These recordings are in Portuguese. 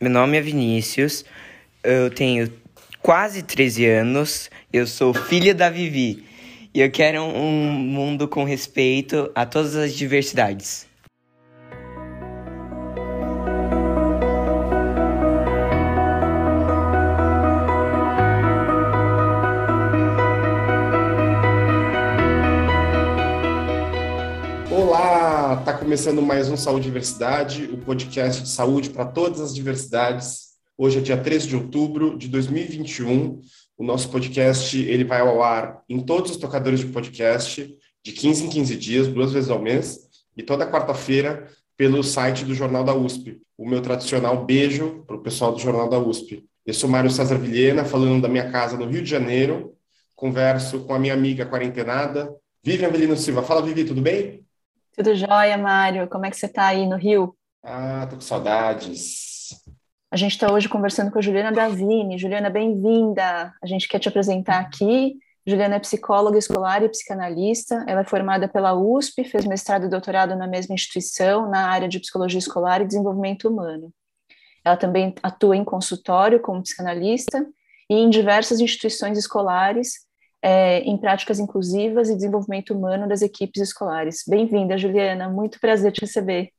Meu nome é Vinícius, eu tenho quase 13 anos, eu sou filha da Vivi e eu quero um mundo com respeito a todas as diversidades. Começando mais um Saúde Diversidade, o podcast de saúde para todas as diversidades. Hoje é dia 13 de outubro de 2021. O nosso podcast ele vai ao ar em todos os tocadores de podcast, de 15 em 15 dias, duas vezes ao mês, e toda quarta-feira pelo site do Jornal da USP. O meu tradicional beijo para o pessoal do Jornal da USP. Eu sou Mário César Vilhena, falando da minha casa no Rio de Janeiro. Converso com a minha amiga quarentenada, Vivian Avelino Silva. Fala, Vivi, tudo bem? Tudo jóia, Mário? Como é que você está aí no Rio? Ah, tô com saudades. A gente está hoje conversando com a Juliana Davini. Juliana, bem-vinda. A gente quer te apresentar aqui. Juliana é psicóloga escolar e psicanalista. Ela é formada pela USP, fez mestrado e doutorado na mesma instituição, na área de psicologia escolar e desenvolvimento humano. Ela também atua em consultório como psicanalista e em diversas instituições escolares, é, em práticas inclusivas e desenvolvimento humano das equipes escolares. Bem-vinda, Juliana, muito prazer te receber.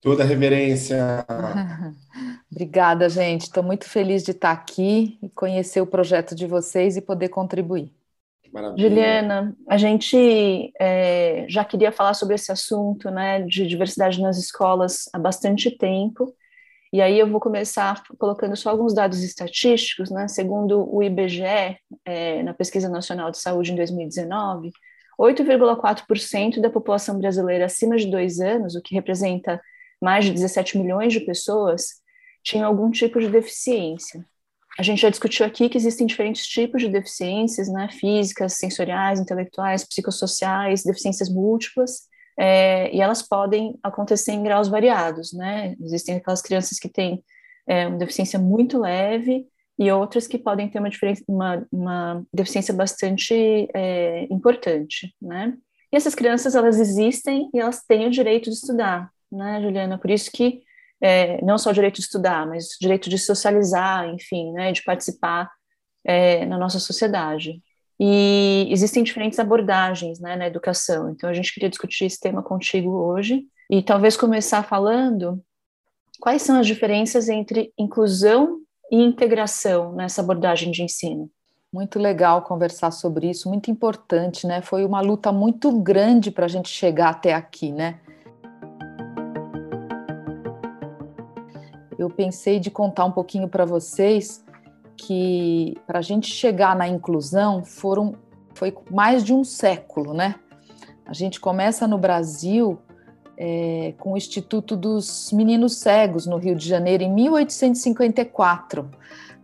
Toda a reverência. Obrigada, gente. Estou muito feliz de estar aqui e conhecer o projeto de vocês e poder contribuir. Maravilha. Juliana, a gente é, já queria falar sobre esse assunto né, de diversidade nas escolas há bastante tempo. E aí eu vou começar colocando só alguns dados estatísticos, né? Segundo o IBGE, é, na Pesquisa Nacional de Saúde em 2019, 8,4% da população brasileira acima de dois anos, o que representa mais de 17 milhões de pessoas, tinha algum tipo de deficiência. A gente já discutiu aqui que existem diferentes tipos de deficiências, né? Físicas, sensoriais, intelectuais, psicossociais, deficiências múltiplas é, e elas podem acontecer em graus variados, né? Existem aquelas crianças que têm é, uma deficiência muito leve e outras que podem ter uma, uma, uma deficiência bastante é, importante, né? E essas crianças, elas existem e elas têm o direito de estudar, né, Juliana? Por isso que é, não só o direito de estudar, mas o direito de socializar, enfim, né, de participar é, na nossa sociedade. E existem diferentes abordagens né, na educação. Então, a gente queria discutir esse tema contigo hoje e talvez começar falando quais são as diferenças entre inclusão e integração nessa abordagem de ensino. Muito legal conversar sobre isso, muito importante, né? Foi uma luta muito grande para a gente chegar até aqui, né? Eu pensei de contar um pouquinho para vocês que para a gente chegar na inclusão foram foi mais de um século, né? A gente começa no Brasil é, com o Instituto dos Meninos Cegos no Rio de Janeiro em 1854.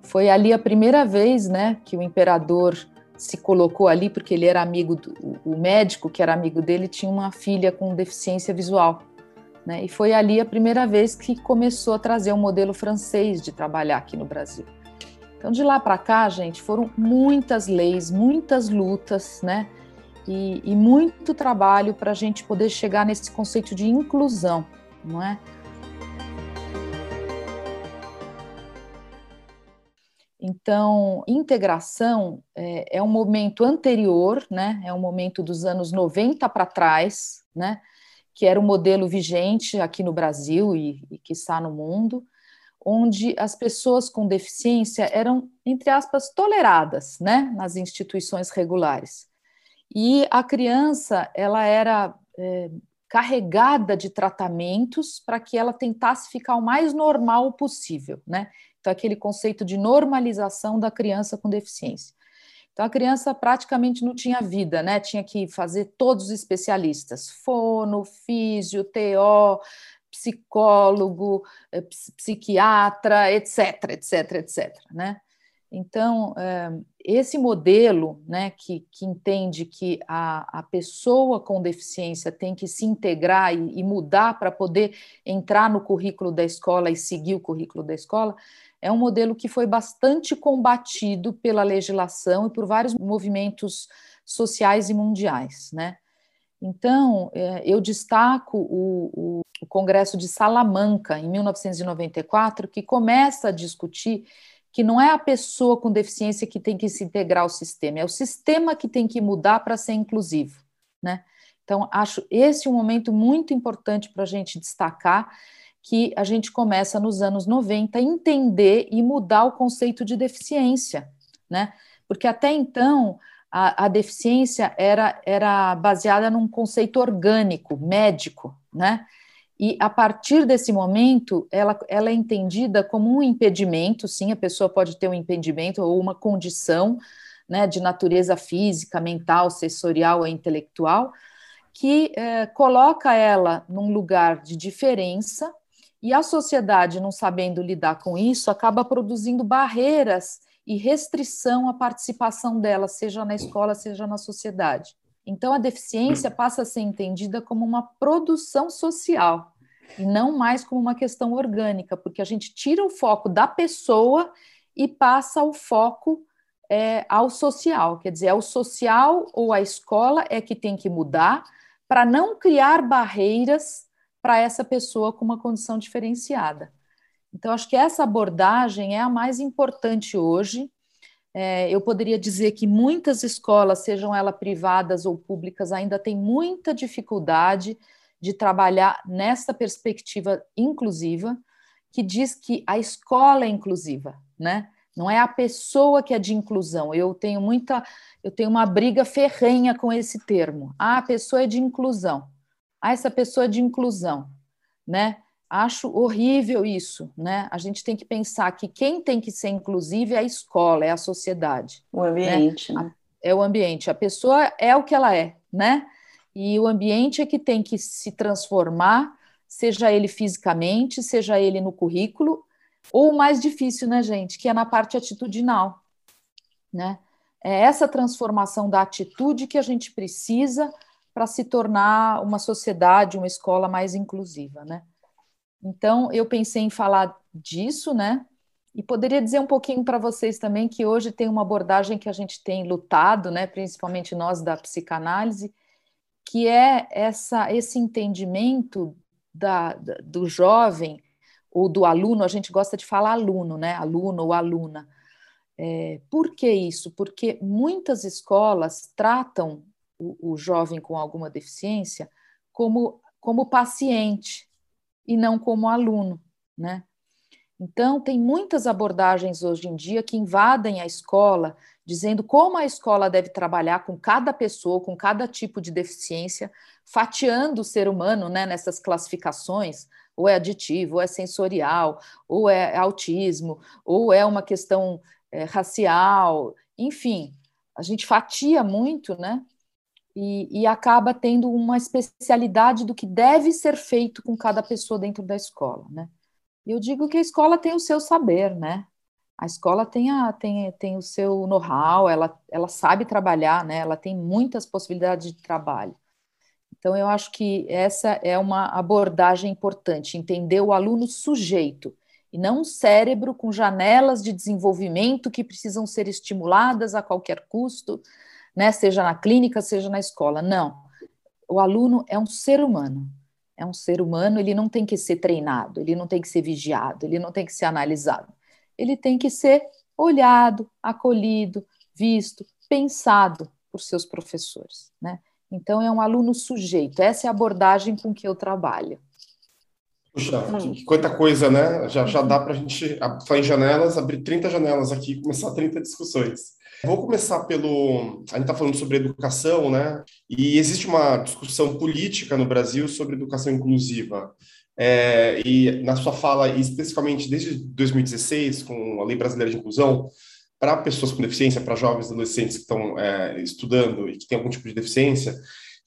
Foi ali a primeira vez, né, que o imperador se colocou ali porque ele era amigo do, o médico que era amigo dele tinha uma filha com deficiência visual. Né, e foi ali a primeira vez que começou a trazer um modelo francês de trabalhar aqui no Brasil. Então, de lá para cá, gente, foram muitas leis, muitas lutas, né? E, e muito trabalho para a gente poder chegar nesse conceito de inclusão, não é? Então, integração é, é, um momento anterior, né? É um momento dos anos 90 para trás, né? Que era o modelo vigente aqui no Brasil e, e que está no mundo onde as pessoas com deficiência eram, entre aspas, toleradas, né, nas instituições regulares. E a criança, ela era é, carregada de tratamentos para que ela tentasse ficar o mais normal possível, né? Então, aquele conceito de normalização da criança com deficiência. Então, a criança praticamente não tinha vida, né? Tinha que fazer todos os especialistas, fono, físio, TO, psicólogo, eh, psiquiatra, etc, etc, etc, né? Então, eh, esse modelo, né, que, que entende que a, a pessoa com deficiência tem que se integrar e, e mudar para poder entrar no currículo da escola e seguir o currículo da escola, é um modelo que foi bastante combatido pela legislação e por vários movimentos sociais e mundiais, né? Então, é, eu destaco o, o, o Congresso de Salamanca, em 1994, que começa a discutir que não é a pessoa com deficiência que tem que se integrar ao sistema, é o sistema que tem que mudar para ser inclusivo, né? Então, acho esse um momento muito importante para a gente destacar que a gente começa nos anos 90 a entender e mudar o conceito de deficiência, né? Porque até então a, a deficiência era, era baseada num conceito orgânico, médico, né? E a partir desse momento, ela, ela é entendida como um impedimento, sim, a pessoa pode ter um impedimento ou uma condição né, de natureza física, mental, sensorial ou intelectual, que é, coloca ela num lugar de diferença, e a sociedade, não sabendo lidar com isso, acaba produzindo barreiras e restrição à participação dela, seja na escola, seja na sociedade. Então, a deficiência passa a ser entendida como uma produção social e não mais como uma questão orgânica, porque a gente tira o foco da pessoa e passa o foco é, ao social. Quer dizer, é o social ou a escola é que tem que mudar para não criar barreiras para essa pessoa com uma condição diferenciada. Então, acho que essa abordagem é a mais importante hoje é, eu poderia dizer que muitas escolas, sejam elas privadas ou públicas, ainda têm muita dificuldade de trabalhar nessa perspectiva inclusiva, que diz que a escola é inclusiva, né? Não é a pessoa que é de inclusão. Eu tenho muita, eu tenho uma briga ferrenha com esse termo. Ah, a pessoa é de inclusão. Ah, essa pessoa é de inclusão, né? Acho horrível isso, né? A gente tem que pensar que quem tem que ser inclusive é a escola, é a sociedade. O ambiente. Né? É o ambiente. A pessoa é o que ela é, né? E o ambiente é que tem que se transformar, seja ele fisicamente, seja ele no currículo, ou o mais difícil, né, gente, que é na parte atitudinal, né? É essa transformação da atitude que a gente precisa para se tornar uma sociedade, uma escola mais inclusiva, né? Então, eu pensei em falar disso, né? E poderia dizer um pouquinho para vocês também que hoje tem uma abordagem que a gente tem lutado, né, principalmente nós da psicanálise, que é essa, esse entendimento da, do jovem ou do aluno, a gente gosta de falar aluno, né, aluno ou aluna. É, por que isso? Porque muitas escolas tratam o, o jovem com alguma deficiência como, como paciente, e não como aluno, né? Então, tem muitas abordagens hoje em dia que invadem a escola, dizendo como a escola deve trabalhar com cada pessoa, com cada tipo de deficiência, fatiando o ser humano né, nessas classificações, ou é aditivo, ou é sensorial, ou é autismo, ou é uma questão é, racial, enfim, a gente fatia muito, né? E, e, acaba tendo uma especialidade do que deve ser feito com cada pessoa dentro da escola, né? Eu digo que a escola tem o seu saber, né? A escola tem, a, tem, tem o seu know-how, ela, ela sabe trabalhar, né? Ela tem muitas possibilidades de trabalho. Então, eu acho que essa é uma abordagem importante, entender o aluno sujeito, e não um cérebro com janelas de desenvolvimento que precisam ser estimuladas a qualquer custo, né? Seja na clínica, seja na escola. Não. O aluno é um ser humano. É um ser humano, ele não tem que ser treinado, ele não tem que ser vigiado, ele não tem que ser analisado. Ele tem que ser olhado, acolhido, visto, pensado por seus professores, né? Então é um aluno sujeito. Essa é a abordagem com que eu trabalho. Puxa, hum. quanta coisa, né? Já, já dá para a gente falar em janelas, abrir 30 janelas aqui e começar 30 discussões. Vou começar pelo. A gente está falando sobre educação, né? E existe uma discussão política no Brasil sobre educação inclusiva. É, e na sua fala, especificamente desde 2016, com a Lei Brasileira de Inclusão, para pessoas com deficiência, para jovens adolescentes que estão é, estudando e que têm algum tipo de deficiência,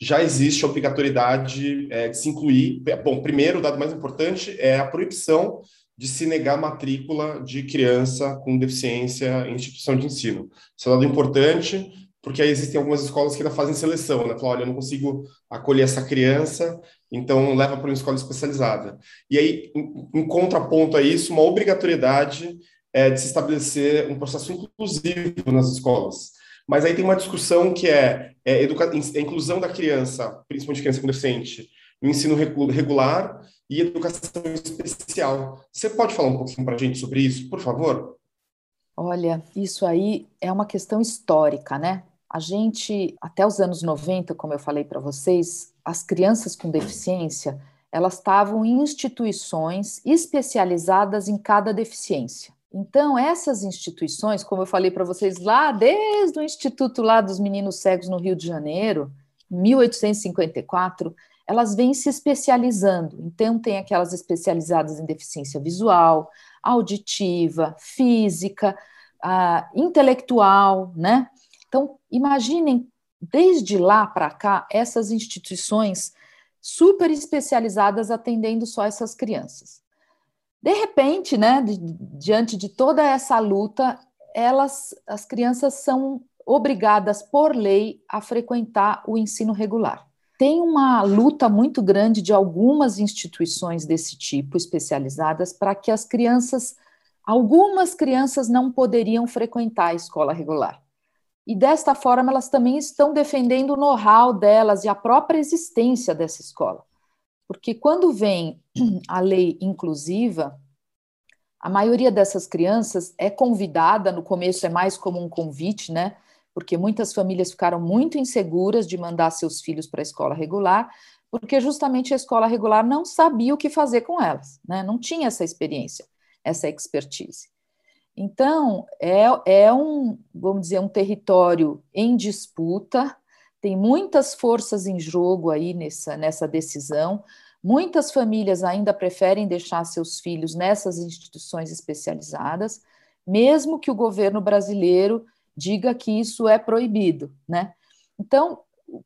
já existe a obrigatoriedade é, de se incluir. Bom, primeiro, o dado mais importante é a proibição de se negar matrícula de criança com deficiência em instituição de ensino. Isso é um dado importante, porque aí existem algumas escolas que ainda fazem seleção, né? Falam, olha, eu não consigo acolher essa criança, então leva para uma escola especializada. E aí, em, em contraponto a isso, uma obrigatoriedade é, de se estabelecer um processo inclusivo nas escolas. Mas aí tem uma discussão que é, é a inclusão da criança, principalmente criança com deficiente, no ensino regular e educação especial. Você pode falar um pouquinho para a gente sobre isso, por favor? Olha, isso aí é uma questão histórica, né? A gente, até os anos 90, como eu falei para vocês, as crianças com deficiência, elas estavam em instituições especializadas em cada deficiência. Então, essas instituições, como eu falei para vocês lá, desde o Instituto lá dos Meninos Cegos no Rio de Janeiro, 1854, elas vêm se especializando. Então, tem aquelas especializadas em deficiência visual, auditiva, física, uh, intelectual, né? Então, imaginem, desde lá para cá, essas instituições super especializadas atendendo só essas crianças. De repente, né, diante de toda essa luta, elas, as crianças são obrigadas por lei a frequentar o ensino regular. Tem uma luta muito grande de algumas instituições desse tipo, especializadas, para que as crianças, algumas crianças não poderiam frequentar a escola regular. E desta forma, elas também estão defendendo o know-how delas e a própria existência dessa escola. Porque quando vem a lei inclusiva, a maioria dessas crianças é convidada, no começo é mais como um convite, né? Porque muitas famílias ficaram muito inseguras de mandar seus filhos para a escola regular, porque justamente a escola regular não sabia o que fazer com elas, né? Não tinha essa experiência, essa expertise. Então, é, é um, vamos dizer, um território em disputa, tem muitas forças em jogo aí nessa, nessa decisão. Muitas famílias ainda preferem deixar seus filhos nessas instituições especializadas, mesmo que o governo brasileiro diga que isso é proibido, né? Então,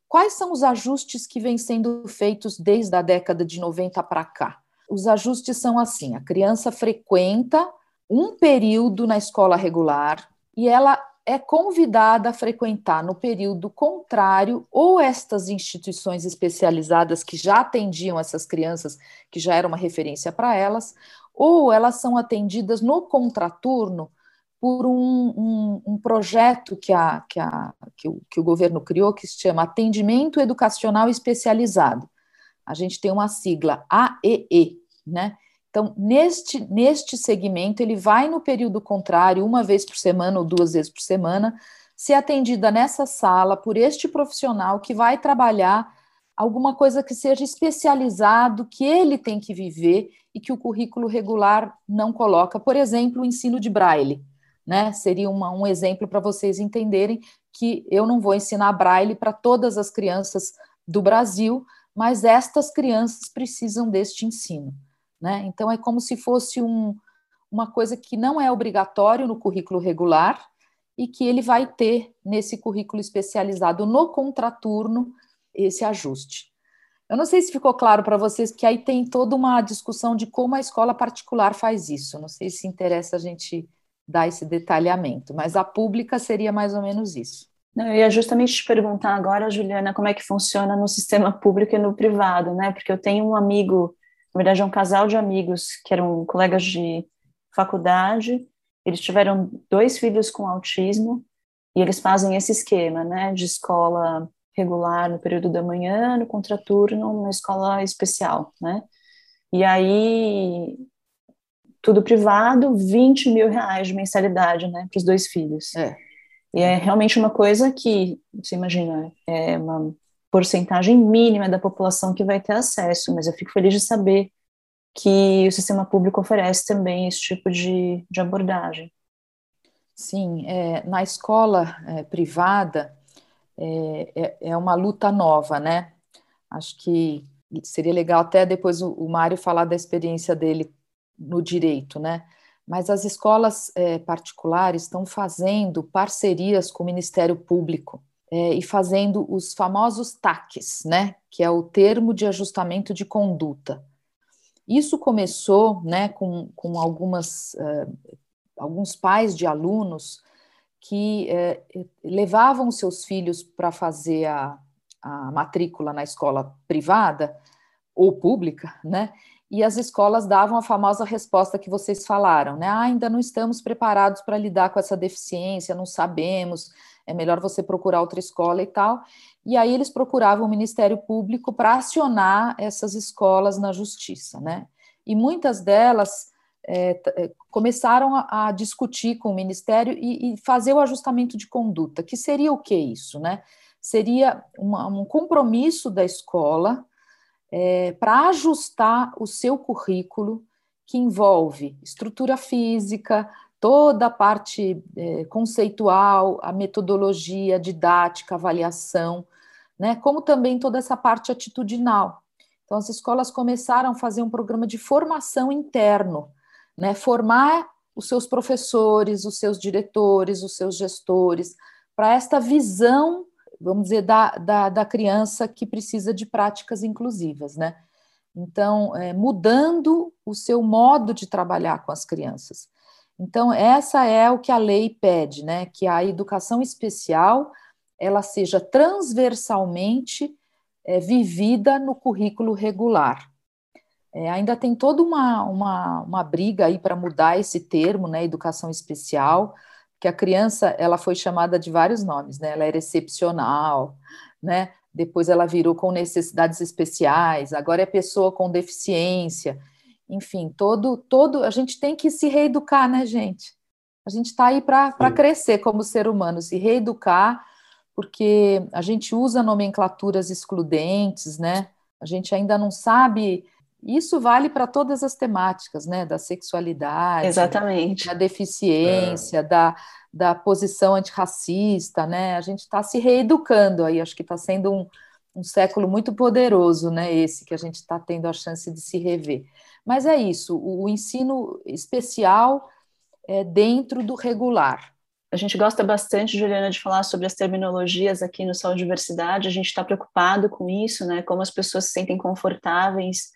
quais são os ajustes que vêm sendo feitos desde a década de 90 para cá? Os ajustes são assim: a criança frequenta um período na escola regular e ela é convidada a frequentar no período contrário ou estas instituições especializadas que já atendiam essas crianças, que já era uma referência para elas, ou elas são atendidas no contraturno por um, um, um projeto que, a, que, a, que, o, que o governo criou, que se chama Atendimento Educacional Especializado. A gente tem uma sigla AEE, né? Então, neste, neste segmento, ele vai no período contrário, uma vez por semana ou duas vezes por semana, ser atendida nessa sala por este profissional que vai trabalhar alguma coisa que seja especializado, que ele tem que viver e que o currículo regular não coloca. Por exemplo, o ensino de braille. Né? Seria uma, um exemplo para vocês entenderem que eu não vou ensinar braille para todas as crianças do Brasil, mas estas crianças precisam deste ensino. Né? Então, é como se fosse um, uma coisa que não é obrigatório no currículo regular e que ele vai ter nesse currículo especializado no contraturno esse ajuste. Eu não sei se ficou claro para vocês, porque aí tem toda uma discussão de como a escola particular faz isso. Não sei se interessa a gente dar esse detalhamento, mas a pública seria mais ou menos isso. Eu ia justamente te perguntar agora, Juliana, como é que funciona no sistema público e no privado, né? Porque eu tenho um amigo na verdade, é um casal de amigos que eram colegas de faculdade. Eles tiveram dois filhos com autismo e eles fazem esse esquema, né, de escola regular no período da manhã, no contraturno, na escola especial, né? E aí, tudo privado, 20 mil reais de mensalidade, né, para os dois filhos. É. E é realmente uma coisa que, você imagina, é uma porcentagem mínima da população que vai ter acesso, mas eu fico feliz de saber que o sistema público oferece também esse tipo de, de abordagem. Sim, é, na escola é, privada é, é, é, uma luta nova, né? Acho que seria legal até depois o, o Mário falar da experiência dele no direito, né? Mas as escolas é, particulares estão fazendo parcerias com o Ministério Público é, e fazendo os famosos TACs, né, que é o termo de ajustamento de conduta. Isso começou né, com, com algumas, uh, alguns pais de alunos que uh, levavam seus filhos para fazer a, a matrícula na escola privada ou pública, né? E as escolas davam a famosa resposta que vocês falaram, né? Ah, ainda não estamos preparados para lidar com essa deficiência, não sabemos, é melhor você procurar outra escola e tal. E aí eles procuravam o Ministério Público para acionar essas escolas na justiça, né? E muitas delas é, é, começaram a, a, discutir com o Ministério e, e, fazer o ajustamento de conduta, que seria o que isso, né? Seria uma, um compromisso da escola é, para ajustar o seu currículo, que envolve estrutura física, toda a parte é, conceitual, a metodologia didática, avaliação, né, como também toda essa parte atitudinal. Então, as escolas começaram a fazer um programa de formação interno, né, formar os seus professores, os seus diretores, os seus gestores, para esta visão, vamos dizer, da, da, da, criança que precisa de práticas inclusivas, né? Então, é, mudando o seu modo de trabalhar com as crianças. Então, essa é o que a lei pede, né? Que a educação especial ela seja transversalmente é, vivida no currículo regular. É, ainda tem toda uma, uma, uma briga aí para mudar esse termo, né, educação especial, que a criança ela foi chamada de vários nomes, né? Ela era excepcional, né? Depois ela virou com necessidades especiais, agora é pessoa com deficiência enfim, todo, todo, a gente tem que se reeducar, né, gente? A gente está aí para crescer como ser humano, se reeducar, porque a gente usa nomenclaturas excludentes, né? A gente ainda não sabe. Isso vale para todas as temáticas, né? Da sexualidade, Exatamente. da deficiência, é. da, da posição antirracista, né? A gente está se reeducando aí, acho que está sendo um, um século muito poderoso, né? Esse que a gente está tendo a chance de se rever. Mas é isso, o, ensino especial é dentro do regular. A gente gosta bastante, Juliana, de falar sobre as terminologias aqui no Saúde Diversidade. A gente está preocupado com isso, né? Como as pessoas se sentem confortáveis.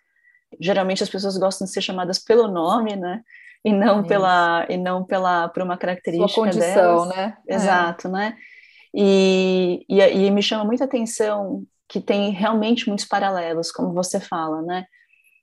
Geralmente as pessoas gostam de ser chamadas pelo nome, né? E não isso. pela e não pela por uma característica Sua condição, delas. né? Exato, é. né? E, e, e me chama muita atenção que tem realmente muitos paralelos, como você fala, né?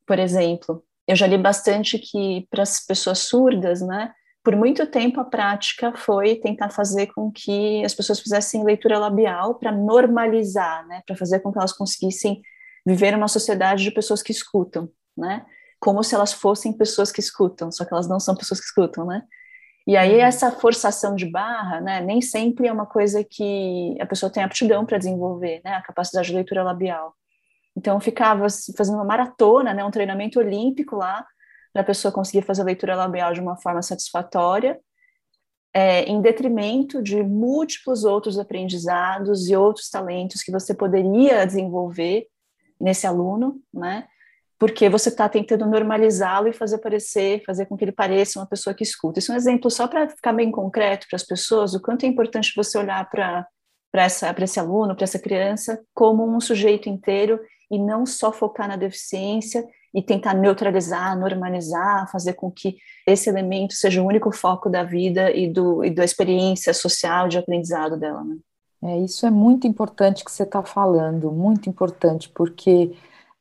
Por exemplo, eu já li bastante que para as pessoas surdas, né, por muito tempo a prática foi tentar fazer com que as pessoas fizessem leitura labial para normalizar, né, para fazer com que elas conseguissem viver uma sociedade de pessoas que escutam, né, como se elas fossem pessoas que escutam, só que elas não são pessoas que escutam, né. E aí uhum. essa forçação de barra, né, nem sempre é uma coisa que a pessoa tem aptidão para desenvolver, né, a capacidade de leitura labial. Então, ficava fazendo uma maratona, né, um treinamento olímpico lá, para a pessoa conseguir fazer a leitura labial de uma forma satisfatória, é, em detrimento de múltiplos outros aprendizados e outros talentos que você poderia desenvolver nesse aluno, né? Porque você está tentando normalizá-lo e fazer parecer, fazer com que ele pareça uma pessoa que escuta. Isso é um exemplo só para ficar bem concreto para as pessoas, o quanto é importante você olhar para para esse aluno, para essa criança, como um sujeito inteiro e não só focar na deficiência e tentar neutralizar, normalizar, fazer com que esse elemento seja o único foco da vida e, do, e da experiência social de aprendizado dela. Né? É, isso é muito importante que você está falando, muito importante, porque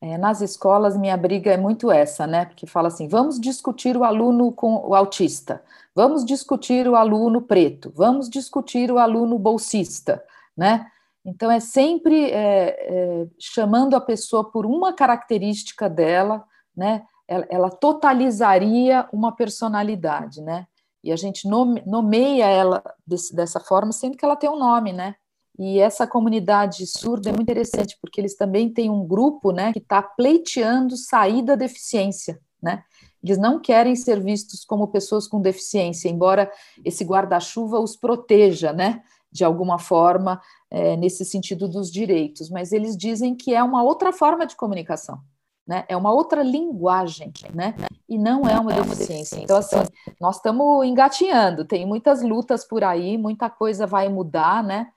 é, nas escolas minha briga é muito essa, né? Porque fala assim: vamos discutir o aluno com o autista, vamos discutir o aluno preto, vamos discutir o aluno bolsista, né? Então, é sempre é, é, chamando a pessoa por uma característica dela, né? Ela, ela, totalizaria uma personalidade, né? E a gente nome, nomeia ela desse, dessa forma, sendo que ela tem um nome, né? E essa comunidade surda é muito interessante, porque eles também têm um grupo, né, que está pleiteando sair da deficiência, né? Eles não querem ser vistos como pessoas com deficiência, embora esse guarda-chuva os proteja, né? De alguma forma, é, nesse sentido dos direitos, mas eles dizem que é uma outra forma de comunicação. Né? É uma outra linguagem, né? E não é uma deficiência. Então, assim, nós estamos engatinhando, tem muitas lutas por aí, muita coisa vai mudar, né?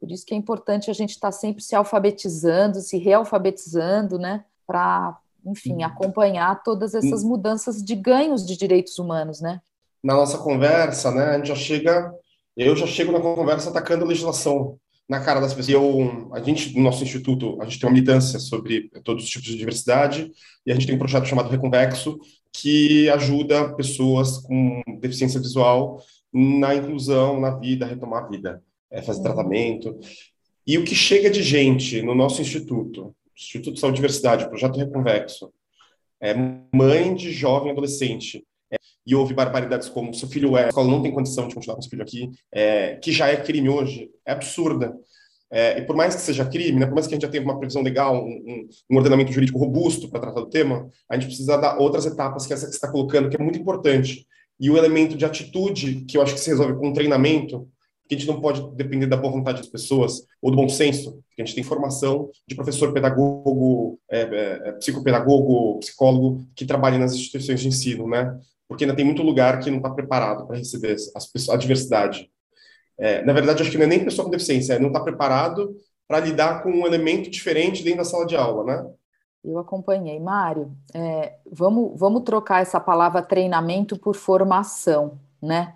Por isso que é importante a gente estar tá sempre se alfabetizando, se realfabetizando, né? Para, enfim, acompanhar todas essas mudanças de ganhos de direitos humanos, né? Na nossa conversa, né, a gente já chega, eu já chego na conversa atacando a legislação na cara das pessoas. Eu, a gente, no nosso instituto, a gente tem uma militância sobre todos os tipos de diversidade e a gente tem um projeto chamado Reconvexo que ajuda pessoas com deficiência visual na inclusão, na vida, retomar a vida. É, fazer tratamento. E o que chega de gente no nosso instituto, Instituto de Saúde e Diversidade, Projeto Reconvexo, é mãe de jovem adolescente, é, e houve barbaridades como seu filho é, a escola não tem condição de continuar com seu filho aqui, é, que já é crime hoje, é absurda. É, e por mais que seja crime, né, por mais que a gente já tenha uma previsão legal, um, um ordenamento jurídico robusto para tratar do tema, a gente precisa dar outras etapas que essa que você está colocando, que é muito importante. E o elemento de atitude, que eu acho que se resolve com treinamento, que a gente não pode depender da boa vontade das pessoas ou do bom senso, porque a gente tem formação de professor, pedagogo, é, é, é psicopedagogo, psicólogo que trabalha nas instituições de ensino, né? Porque ainda tem muito lugar que não está preparado para receber as a diversidade. É, na verdade, acho que não é nem pessoa com deficiência, é não está preparado para lidar com um elemento diferente dentro da sala de aula, né? Eu acompanhei. Mário, é, vamos, vamos trocar essa palavra treinamento por formação, né?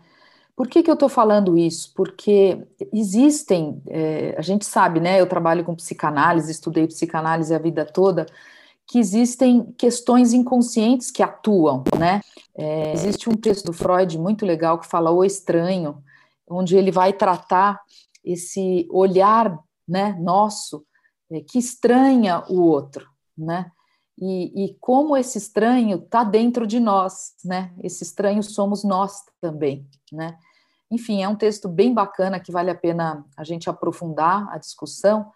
Por que, que eu estou falando isso? Porque existem, é, a gente sabe, né? Eu trabalho com psicanálise, estudei psicanálise a vida toda, que existem questões inconscientes que atuam, né? É, existe um texto do Freud muito legal que fala o estranho, onde ele vai tratar esse olhar né, nosso é, que estranha o outro, né? E, e como esse estranho está dentro de nós, né? Esse estranho somos nós também, né? Enfim, é um texto bem bacana que vale a pena a gente aprofundar a discussão,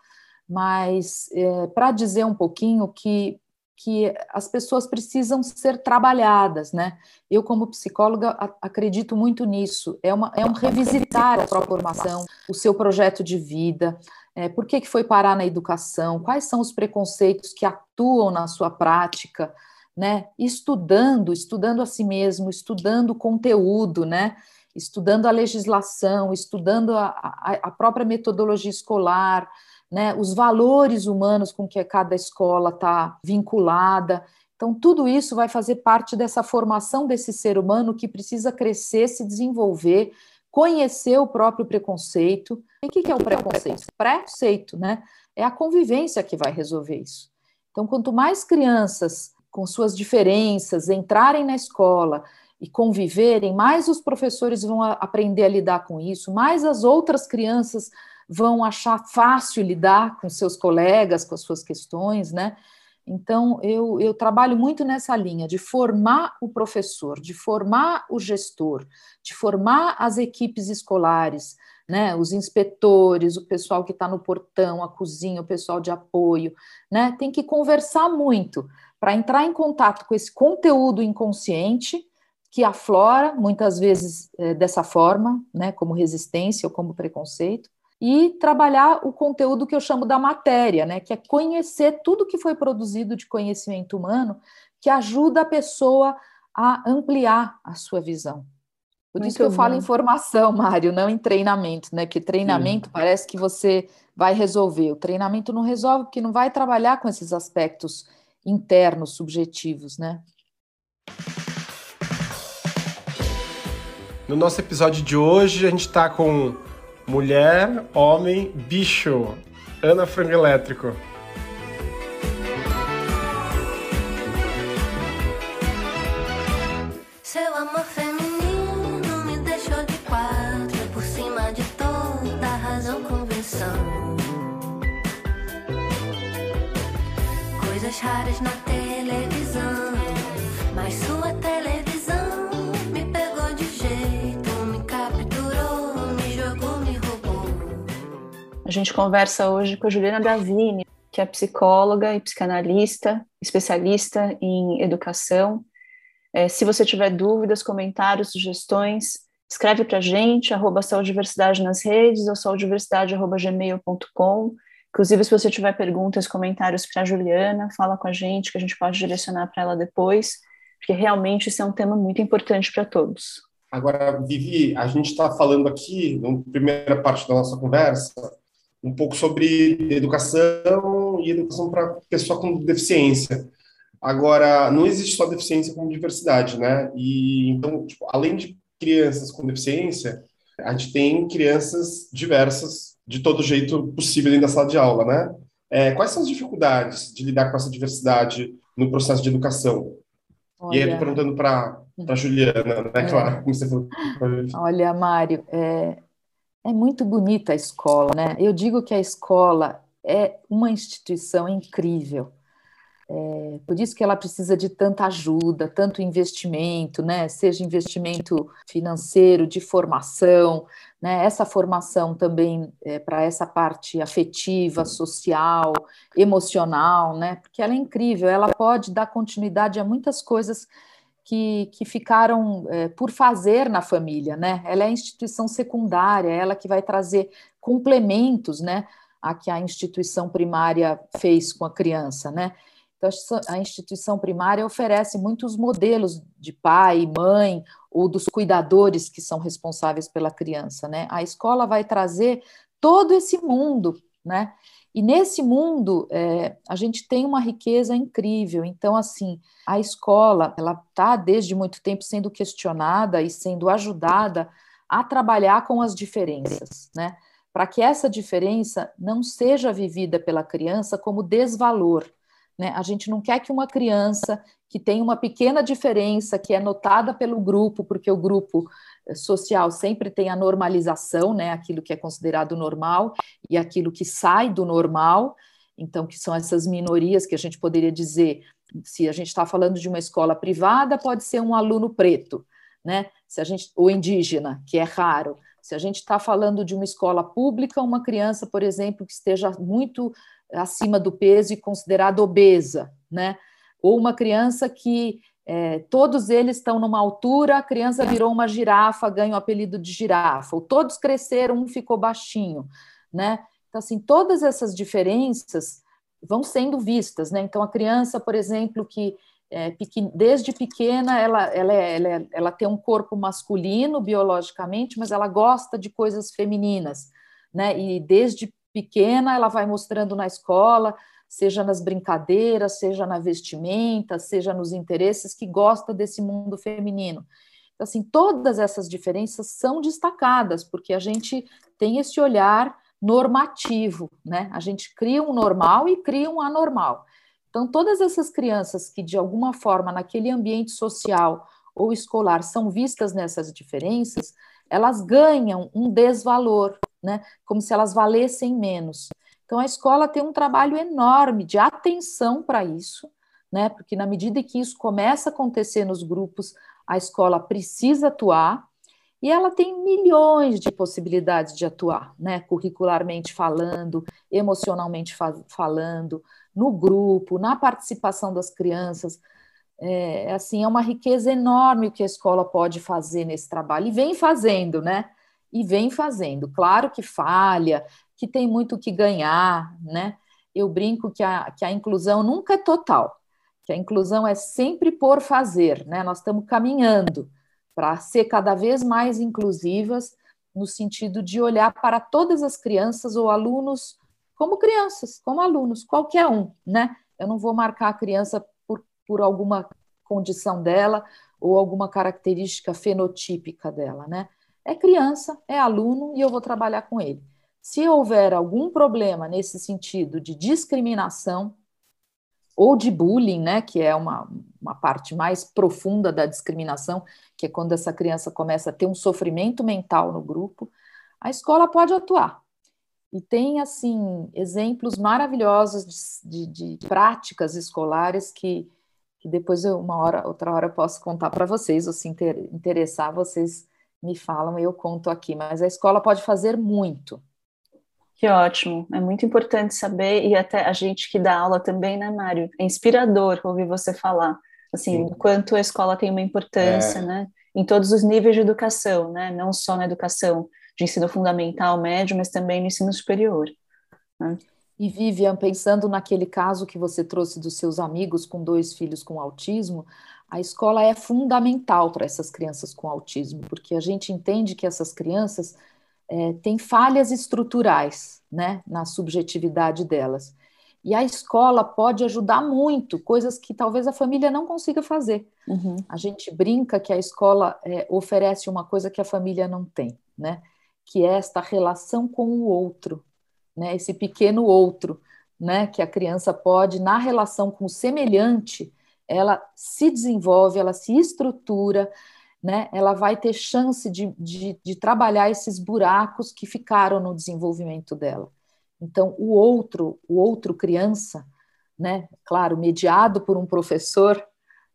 mas é, para dizer um pouquinho que que as pessoas precisam ser trabalhadas, né? Eu, como psicóloga, acredito muito nisso. É, uma, é um revisitar a sua formação, o seu projeto de vida, é, por que, que foi parar na educação, quais são os preconceitos que atuam na sua prática, né? Estudando, estudando a si mesmo, estudando o conteúdo, né? Estudando a legislação, estudando a, a, a própria metodologia escolar, né, os valores humanos com que cada escola está vinculada. Então, tudo isso vai fazer parte dessa formação desse ser humano que precisa crescer, se desenvolver, conhecer o próprio preconceito. E o que é o preconceito? Preconceito, né? É a convivência que vai resolver isso. Então, quanto mais crianças com suas diferenças entrarem na escola e conviverem, mais os professores vão aprender a lidar com isso, mais as outras crianças vão achar fácil lidar com seus colegas, com as suas questões, né? Então, eu, eu trabalho muito nessa linha de formar o professor, de formar o gestor, de formar as equipes escolares, né, os inspetores, o pessoal que está no portão, a cozinha, o pessoal de apoio, né, tem que conversar muito para entrar em contato com esse conteúdo inconsciente que aflora muitas vezes é, dessa forma, né, como resistência ou como preconceito, e trabalhar o conteúdo que eu chamo da matéria, né, que é conhecer tudo que foi produzido de conhecimento humano, que ajuda a pessoa a ampliar a sua visão. Por Muito isso que eu bom. falo em formação, Mário, não em treinamento, né? Que treinamento Sim. parece que você vai resolver. O treinamento não resolve porque não vai trabalhar com esses aspectos internos, subjetivos, né? No nosso episódio de hoje, a gente está com Mulher, Homem, Bicho. Ana Frango Elétrico. Seu amor feminino me deixou de quatro por cima de toda razão convenção. Coisas raras na gente conversa hoje com a Juliana Davini, que é psicóloga e psicanalista, especialista em educação. É, se você tiver dúvidas, comentários, sugestões, escreve para a gente, arroba saudiversidade nas redes ou saudiversidade.gmail.com. Inclusive, se você tiver perguntas, comentários para a Juliana, fala com a gente, que a gente pode direcionar para ela depois, porque realmente isso é um tema muito importante para todos. Agora, Vivi, a gente está falando aqui, na primeira parte da nossa conversa, um pouco sobre educação e educação para pessoa com deficiência. Agora, não existe só deficiência como diversidade, né? E então, tipo, além de crianças com deficiência, a gente tem crianças diversas de todo jeito possível dentro da sala de aula, né? É, quais são as dificuldades de lidar com essa diversidade no processo de educação? Olha. E aí, eu tô perguntando para para Juliana, né? Claro, como você falou. Olha, Mário, é, É muito bonita a escola, né? Eu digo que a escola é uma instituição incrível. É, por isso que ela precisa de tanta ajuda, tanto investimento, né? Seja investimento financeiro, de formação, né? Essa formação também é, para essa parte afetiva, social, emocional, né? Porque ela é incrível, ela pode dar continuidade a muitas coisas que, que ficaram é, por fazer na família, né? Ela é a instituição secundária, ela que vai trazer complementos, né? A que a instituição primária fez com a criança, né? Então, a instituição primária oferece muitos modelos de pai, mãe ou dos cuidadores que são responsáveis pela criança, né? A escola vai trazer todo esse mundo, né? E nesse mundo é, a gente tem uma riqueza incrível. Então, assim, a escola ela está desde muito tempo sendo questionada e sendo ajudada a trabalhar com as diferenças, né? Para que essa diferença não seja vivida pela criança como desvalor, né? A gente não quer que uma criança que tem uma pequena diferença, que é notada pelo grupo, porque o grupo eh, social sempre tem a normalização, né? aquilo que é considerado normal e aquilo que sai do normal, então, que são essas minorias que a gente poderia dizer, se a gente está falando de uma escola privada, pode ser um aluno preto, né? Se a gente, ou indígena, que é raro. Se a gente está falando de uma escola pública, uma criança, por exemplo, que esteja muito acima do peso e considerada obesa, né? Ou uma criança que é, todos eles estão numa altura, a criança virou uma girafa, ganha o apelido de girafa, ou todos cresceram, um ficou baixinho, né? Então, assim, todas essas diferenças vão sendo vistas, né? Então, a criança, por exemplo, que é, desde pequena ela, ela, é, ela, é, ela tem um corpo masculino biologicamente, mas ela gosta de coisas femininas, né? E desde pequena, ela vai mostrando na escola, seja nas brincadeiras, seja na vestimenta, seja nos interesses, que gosta desse mundo feminino. Então, assim, todas essas diferenças são destacadas, porque a gente tem esse olhar normativo, né? A gente cria um normal e cria um anormal. Então, todas essas crianças que, de alguma forma, naquele ambiente social ou escolar são vistas nessas diferenças, elas ganham um desvalor, né? Como se elas valessem menos. Então a escola tem um trabalho enorme de atenção para isso, né? Porque na medida que isso começa a acontecer nos grupos, a escola precisa atuar e ela tem milhões de possibilidades de atuar, né? Curricularmente falando, emocionalmente fa falando, no grupo, na participação das crianças. É, assim, é uma riqueza enorme o que a escola pode fazer nesse trabalho e vem fazendo, né? E vem fazendo. Claro que falha, que tem muito que ganhar, né? Eu brinco que a, que a inclusão nunca é total, que a inclusão é sempre por fazer, né? Nós estamos caminhando para ser cada vez mais inclusivas no sentido de olhar para todas as crianças ou alunos como crianças, como alunos, qualquer um, né? Eu não vou marcar a criança por, por alguma condição dela ou alguma característica fenotípica dela, né? É criança, é aluno e eu vou trabalhar com ele. Se houver algum problema nesse sentido de discriminação ou de bullying, né, que é uma, uma parte mais profunda da discriminação, que é quando essa criança começa a ter um sofrimento mental no grupo, a escola pode atuar. E tem, assim, exemplos maravilhosos de, de, de práticas escolares que, que depois, eu, uma hora, outra hora, eu posso contar para vocês, ou se interessar, vocês me falam e eu conto aqui, mas a escola pode fazer muito. Que ótimo, é muito importante saber, e até a gente que dá aula também, né, Mário? É inspirador ouvir você falar, assim, o quanto a escola tem uma importância, é. né, em todos os níveis de educação, né, não só na educação de ensino fundamental, médio, mas também no ensino superior. Né? E Vivian, pensando naquele caso que você trouxe dos seus amigos com dois filhos com autismo, a escola é fundamental para essas crianças com autismo, porque a gente entende que essas crianças é, têm falhas estruturais né, na subjetividade delas. E a escola pode ajudar muito, coisas que talvez a família não consiga fazer. Uhum. A gente brinca que a escola é, oferece uma coisa que a família não tem, né? Que é esta relação com o outro, né? Esse pequeno outro, né? Que a criança pode, na relação com o semelhante, ela se desenvolve, ela se estrutura, né, ela vai ter chance de, de, de trabalhar esses buracos que ficaram no desenvolvimento dela. Então, o outro, o outro criança, né, claro, mediado por um professor,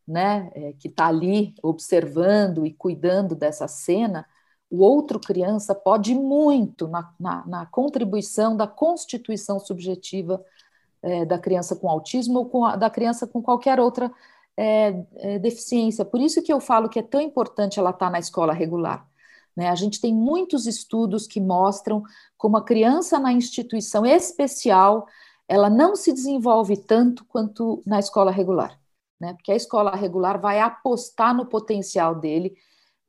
né, é, que está ali observando e cuidando dessa cena, o outro criança pode muito na, na, na contribuição da constituição subjetiva é, da criança com autismo ou com a, da criança com qualquer outra é, é, deficiência. Por isso que eu falo que é tão importante ela estar tá na escola regular. Né? A gente tem muitos estudos que mostram como a criança na instituição especial ela não se desenvolve tanto quanto na escola regular, né? Porque a escola regular vai apostar no potencial dele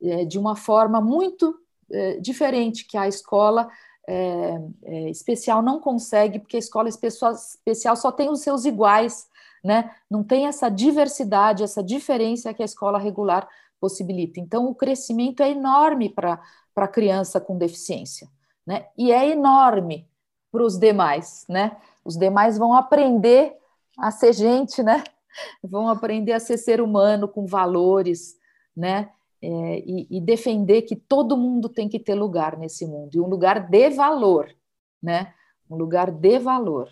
é, de uma forma muito é, diferente que a escola é, é especial não consegue, porque a escola especial só tem os seus iguais, né? Não tem essa diversidade, essa diferença que a escola regular possibilita. Então, o crescimento é enorme para a criança com deficiência, né? E é enorme para os demais, né? Os demais vão aprender a ser gente, né? Vão aprender a ser ser humano com valores, né? É, e, e, defender que todo mundo tem que ter lugar nesse mundo e um lugar de valor, né? Um lugar de valor.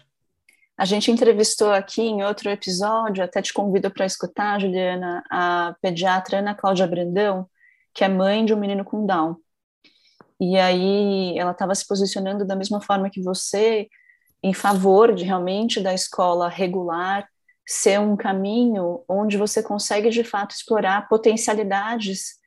A gente entrevistou aqui em outro episódio, até te convido para escutar, Juliana, a pediatra Ana Cláudia Brandão, que é mãe de um menino com Down. E aí ela estava se posicionando da mesma forma que você, em favor de realmente da escola regular ser um caminho onde você consegue de fato explorar potencialidades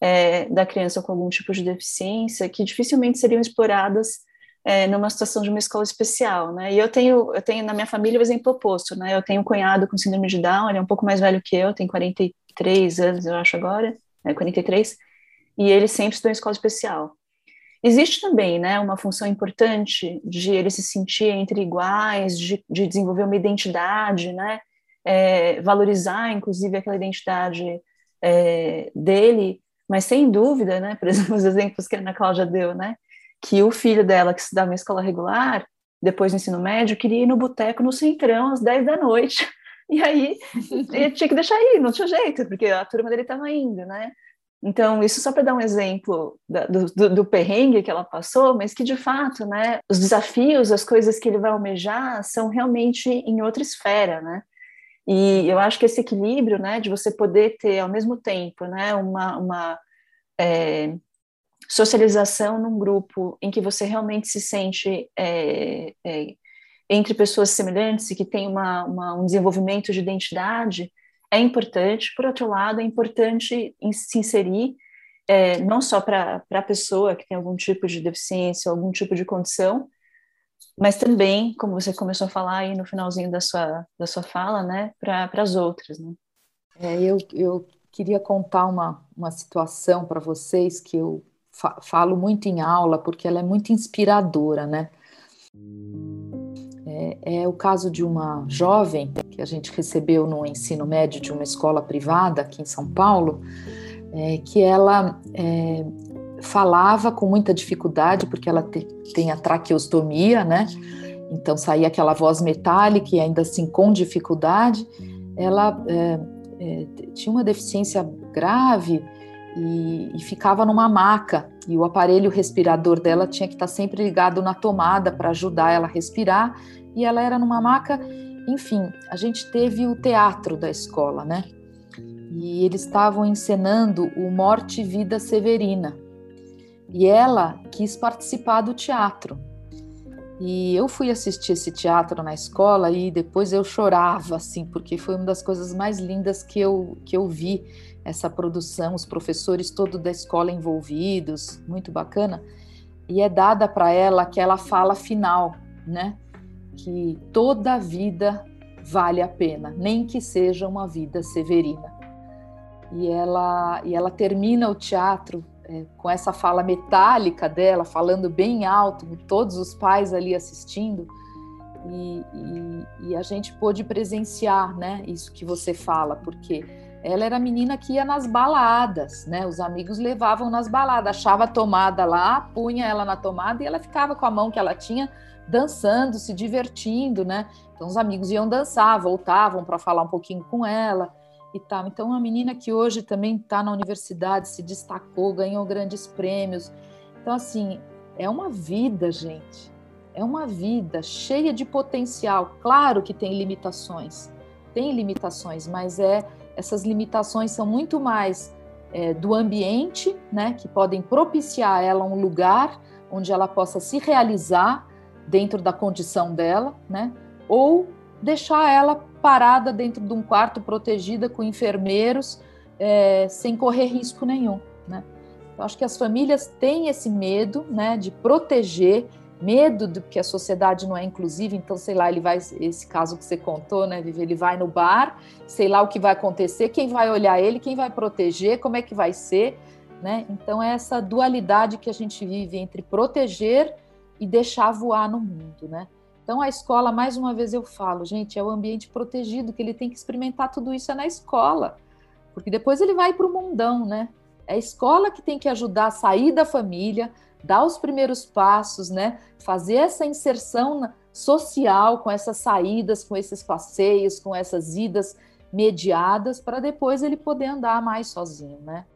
é, da criança com algum tipo de deficiência que dificilmente seriam exploradas é, numa situação de uma escola especial, né? E eu tenho, eu tenho na minha família o exemplo oposto, né? Eu tenho um cunhado com síndrome de Down, ele é um pouco mais velho que eu, tem 43 anos, eu acho agora, é 43, e ele sempre estudou em escola especial. Existe também, né, uma função importante de ele se sentir entre iguais, de, de desenvolver uma identidade, né? É, valorizar, inclusive, aquela identidade é, dele, mas sem dúvida, né? Por exemplo, os exemplos que a Ana Cláudia deu, né? que o filho dela, que estudava em escola regular, depois do ensino médio, queria ir no boteco no Centrão às 10 da noite. E aí ele tinha que deixar ir, não tinha jeito, porque a turma dele estava indo, né? Então, isso só para dar um exemplo da, do, do, do, perrengue que ela passou, mas que de fato, né, os desafios, as coisas que ele vai almejar são realmente em outra esfera, né? E eu acho que esse equilíbrio, né, de você poder ter ao mesmo tempo, né, uma, uma é, socialização num grupo em que você realmente se sente é, é, entre pessoas semelhantes e que tem uma, uma, um desenvolvimento de identidade é importante. Por outro lado, é importante se inserir é, não só para a pessoa que tem algum tipo de deficiência, algum tipo de condição, mas também, como você começou a falar aí no finalzinho da sua, da sua fala, né, para as outras. Né? É, eu, eu queria contar uma, uma situação para vocês que eu fa falo muito em aula porque ela é muito inspiradora, né? É, é, o caso de uma jovem que a gente recebeu no ensino médio de uma escola privada aqui em São Paulo, é, que ela é, falava com muita dificuldade porque ela te, tem a traqueostomia, né? Então saía aquela voz metálica e ainda assim com dificuldade. Ela é, é, tinha uma deficiência grave e, e, ficava numa maca e o aparelho respirador dela tinha que estar sempre ligado na tomada para ajudar ela a respirar e ela era numa maca, enfim, a gente teve o teatro da escola, né? E eles estavam encenando o Morte e Vida Severina. E ela quis participar do teatro. E eu fui assistir esse teatro na escola e depois eu chorava assim, porque foi uma das coisas mais lindas que eu que eu vi essa produção, os professores todos da escola envolvidos, muito bacana. E é dada para ela aquela fala final, né? Que toda vida vale a pena, nem que seja uma vida severina. E ela, e ela termina o teatro é, com essa fala metálica dela, falando bem alto, todos os pais ali assistindo. E, e, e a gente pôde presenciar, né? Isso que você fala, porque ela era a menina que ia nas baladas, né? Os amigos levavam nas baladas, achava a tomada lá, punha ela na tomada e ela ficava com a mão que ela tinha dançando, se divertindo, né? Então os amigos iam dançar, voltavam para falar um pouquinho com ela. E tal. Então, uma menina que hoje também está na universidade, se destacou, ganhou grandes prêmios. Então, assim, é uma vida, gente. É uma vida cheia de potencial. Claro que tem limitações, tem limitações, mas é essas limitações são muito mais é, do ambiente, né, que podem propiciar a ela um lugar onde ela possa se realizar dentro da condição dela, né, ou deixar ela parada dentro de um quarto protegida com enfermeiros, é, sem correr risco nenhum, né. Eu acho que as famílias têm esse medo, né, de proteger medo de que a sociedade não é inclusiva, então sei lá, ele vai esse caso que você contou, né, Vivi, ele vai no bar, sei lá o que vai acontecer, quem vai olhar ele, quem vai proteger, como é que vai ser, né? Então é essa dualidade que a gente vive entre proteger e deixar voar no mundo, né? Então a escola, mais uma vez eu falo, gente, é o ambiente protegido que ele tem que experimentar tudo isso é na escola, porque depois ele vai para o mundão, né? É a escola que tem que ajudar a sair da família, dar os primeiros passos, né? Fazer essa inserção social com essas saídas, com esses passeios, com essas idas mediadas, para depois ele poder andar mais sozinho, né?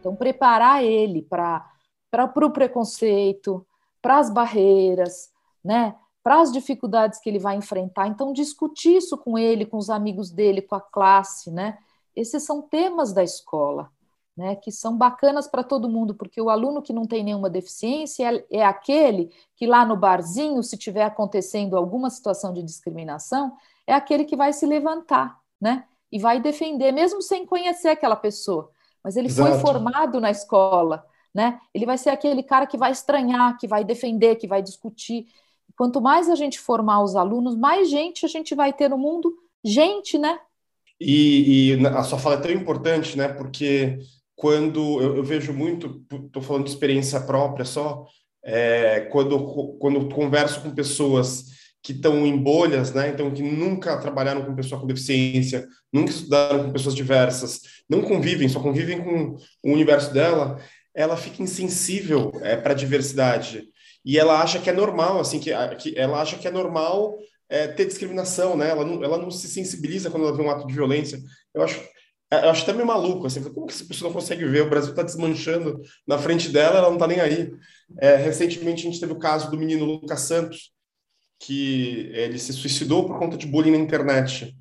Então, preparar ele para o preconceito, para as barreiras, né? para as dificuldades que ele vai enfrentar. Então, discutir isso com ele, com os amigos dele, com a classe, né? Esses são temas da escola, né, que são bacanas para todo mundo, porque o aluno que não tem nenhuma deficiência é, é aquele que lá no barzinho, se tiver acontecendo alguma situação de discriminação, é aquele que vai se levantar, né, e vai defender, mesmo sem conhecer aquela pessoa. Mas ele Exato. foi formado na escola, né? Ele vai ser aquele cara que vai estranhar, que vai defender, que vai discutir. Quanto mais a gente formar os alunos, mais gente a gente vai ter no mundo, gente, né? E, e, a sua fala é tão importante, né? Porque quando eu, eu vejo muito, estou falando de experiência própria só, é, quando, quando converso com pessoas que estão em bolhas, né? Então, que nunca trabalharam com pessoa com deficiência, nunca estudaram com pessoas diversas, não convivem, só convivem com o universo dela, ela fica insensível é, para a diversidade. E ela acha que é normal, assim, que, que ela acha que é normal é, ter discriminação, né? Ela não, ela não se sensibiliza quando ela vê um ato de violência. Eu acho, é, eu acho até meio maluco, assim, como que essa pessoa não consegue ver? O Brasil está desmanchando na frente dela, ela não está nem aí. É, recentemente a gente teve o caso do menino Lucas Santos, que ele se suicidou por conta de bullying na internet.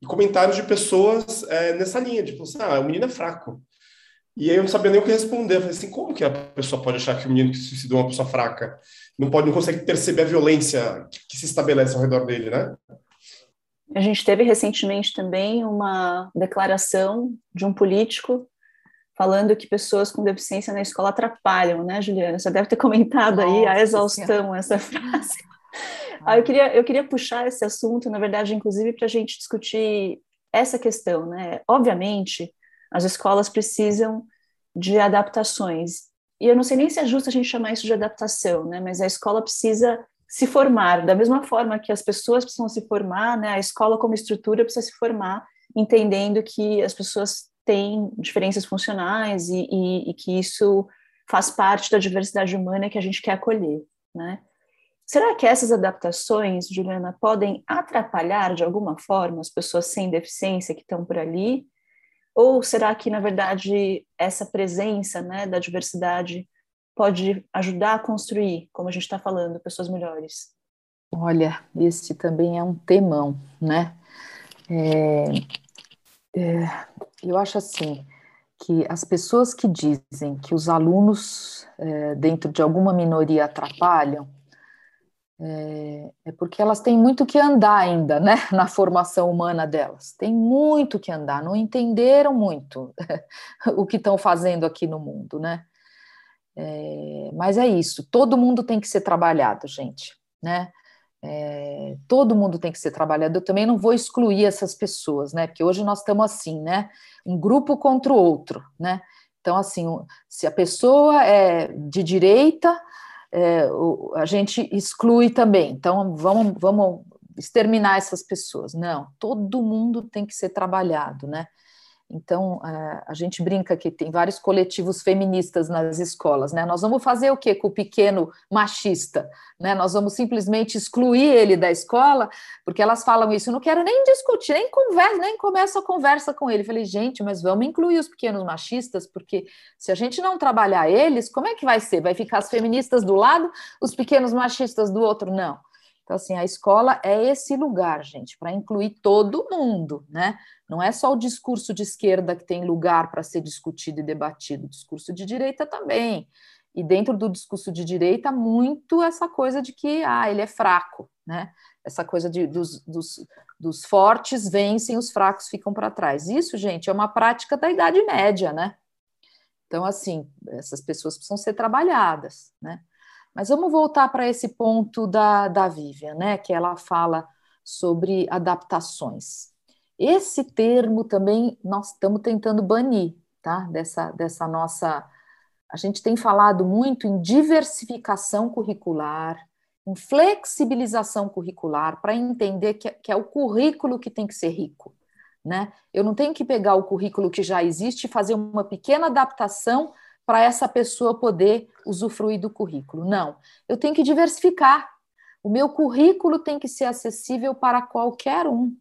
E comentários de pessoas é, nessa linha, tipo assim, ah, o menino é fraco. E aí eu não sabia nem o que responder. Eu falei assim, como que a pessoa pode achar que o menino que se suicidou é uma pessoa fraca? Não pode, não consegue perceber a violência que se estabelece ao redor dele, né? A gente teve recentemente também uma declaração de um político falando que pessoas com deficiência na escola atrapalham, né, Juliana? Você deve ter comentado Nossa, aí a exaustão essa frase. Ah, eu, queria, eu queria puxar esse assunto, na verdade, inclusive, para a gente discutir essa questão, né? Obviamente, as escolas precisam de adaptações. E eu não sei nem se é justo a gente chamar isso de adaptação, né? Mas a escola precisa se formar, da mesma forma que as pessoas precisam se formar, né? A escola como estrutura precisa se formar, entendendo que as pessoas têm diferenças funcionais e, e, e que isso faz parte da diversidade humana que a gente quer acolher, né? Será que essas adaptações, Juliana, podem atrapalhar de alguma forma as pessoas sem deficiência que estão por ali? Ou será que, na verdade, essa presença né, da diversidade pode ajudar a construir, como a gente está falando, pessoas melhores? Olha, esse também é um temão, né? É, é, eu acho assim que as pessoas que dizem que os alunos é, dentro de alguma minoria atrapalham, é, é, porque elas têm muito que andar ainda, né, na formação humana delas. Tem muito que andar, não entenderam muito o que estão fazendo aqui no mundo, né? É, mas é isso, todo mundo tem que ser trabalhado, gente, né? É, todo mundo tem que ser trabalhado. Eu também não vou excluir essas pessoas, né? Porque hoje nós estamos assim, né? Um grupo contra o outro, né? Então, assim, se a pessoa é de direita, é, o, a gente exclui também. Então, vamos, vamos exterminar essas pessoas. Não, todo mundo tem que ser trabalhado, né? Então, a gente brinca que tem vários coletivos feministas nas escolas, né? Nós vamos fazer o quê com o pequeno machista? Né? Nós vamos simplesmente excluir ele da escola, porque elas falam isso, não quero nem discutir, nem conversa, nem começo a conversa com ele. Falei, gente, mas vamos incluir os pequenos machistas, porque se a gente não trabalhar eles, como é que vai ser? Vai ficar as feministas do lado, os pequenos machistas do outro? Não. Então, assim, a escola é esse lugar, gente, para incluir todo mundo, né? Não é só o discurso de esquerda que tem lugar para ser discutido e debatido, o discurso de direita também. E dentro do discurso de direita, muito essa coisa de que ah, ele é fraco, né? Essa coisa de, dos, dos, dos fortes vencem, os fracos ficam para trás. Isso, gente, é uma prática da Idade Média, né? Então, assim, essas pessoas precisam ser trabalhadas, né? Mas vamos voltar para esse ponto da, da Vivian, né? Que ela fala sobre adaptações. Esse termo também nós estamos tentando banir, tá? Dessa, dessa nossa. A gente tem falado muito em diversificação curricular, em flexibilização curricular, para entender que, que é o currículo que tem que ser rico. Né? Eu não tenho que pegar o currículo que já existe e fazer uma pequena adaptação para essa pessoa poder usufruir do currículo. Não, eu tenho que diversificar. O meu currículo tem que ser acessível para qualquer um,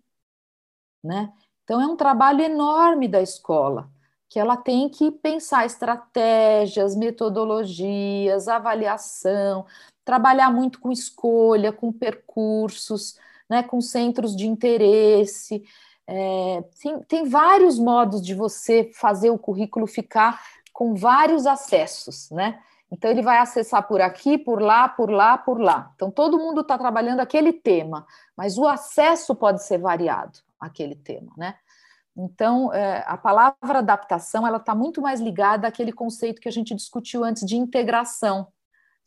né? Então é um trabalho enorme da escola, que ela tem que pensar estratégias, metodologias, avaliação, trabalhar muito com escolha, com percursos, né, com centros de interesse. É, tem, tem vários modos de você fazer o currículo ficar com vários acessos, né? Então ele vai acessar por aqui, por lá, por lá, por lá. Então todo mundo está trabalhando aquele tema, mas o acesso pode ser variado àquele tema, né? Então é, a palavra adaptação ela está muito mais ligada àquele conceito que a gente discutiu antes de integração.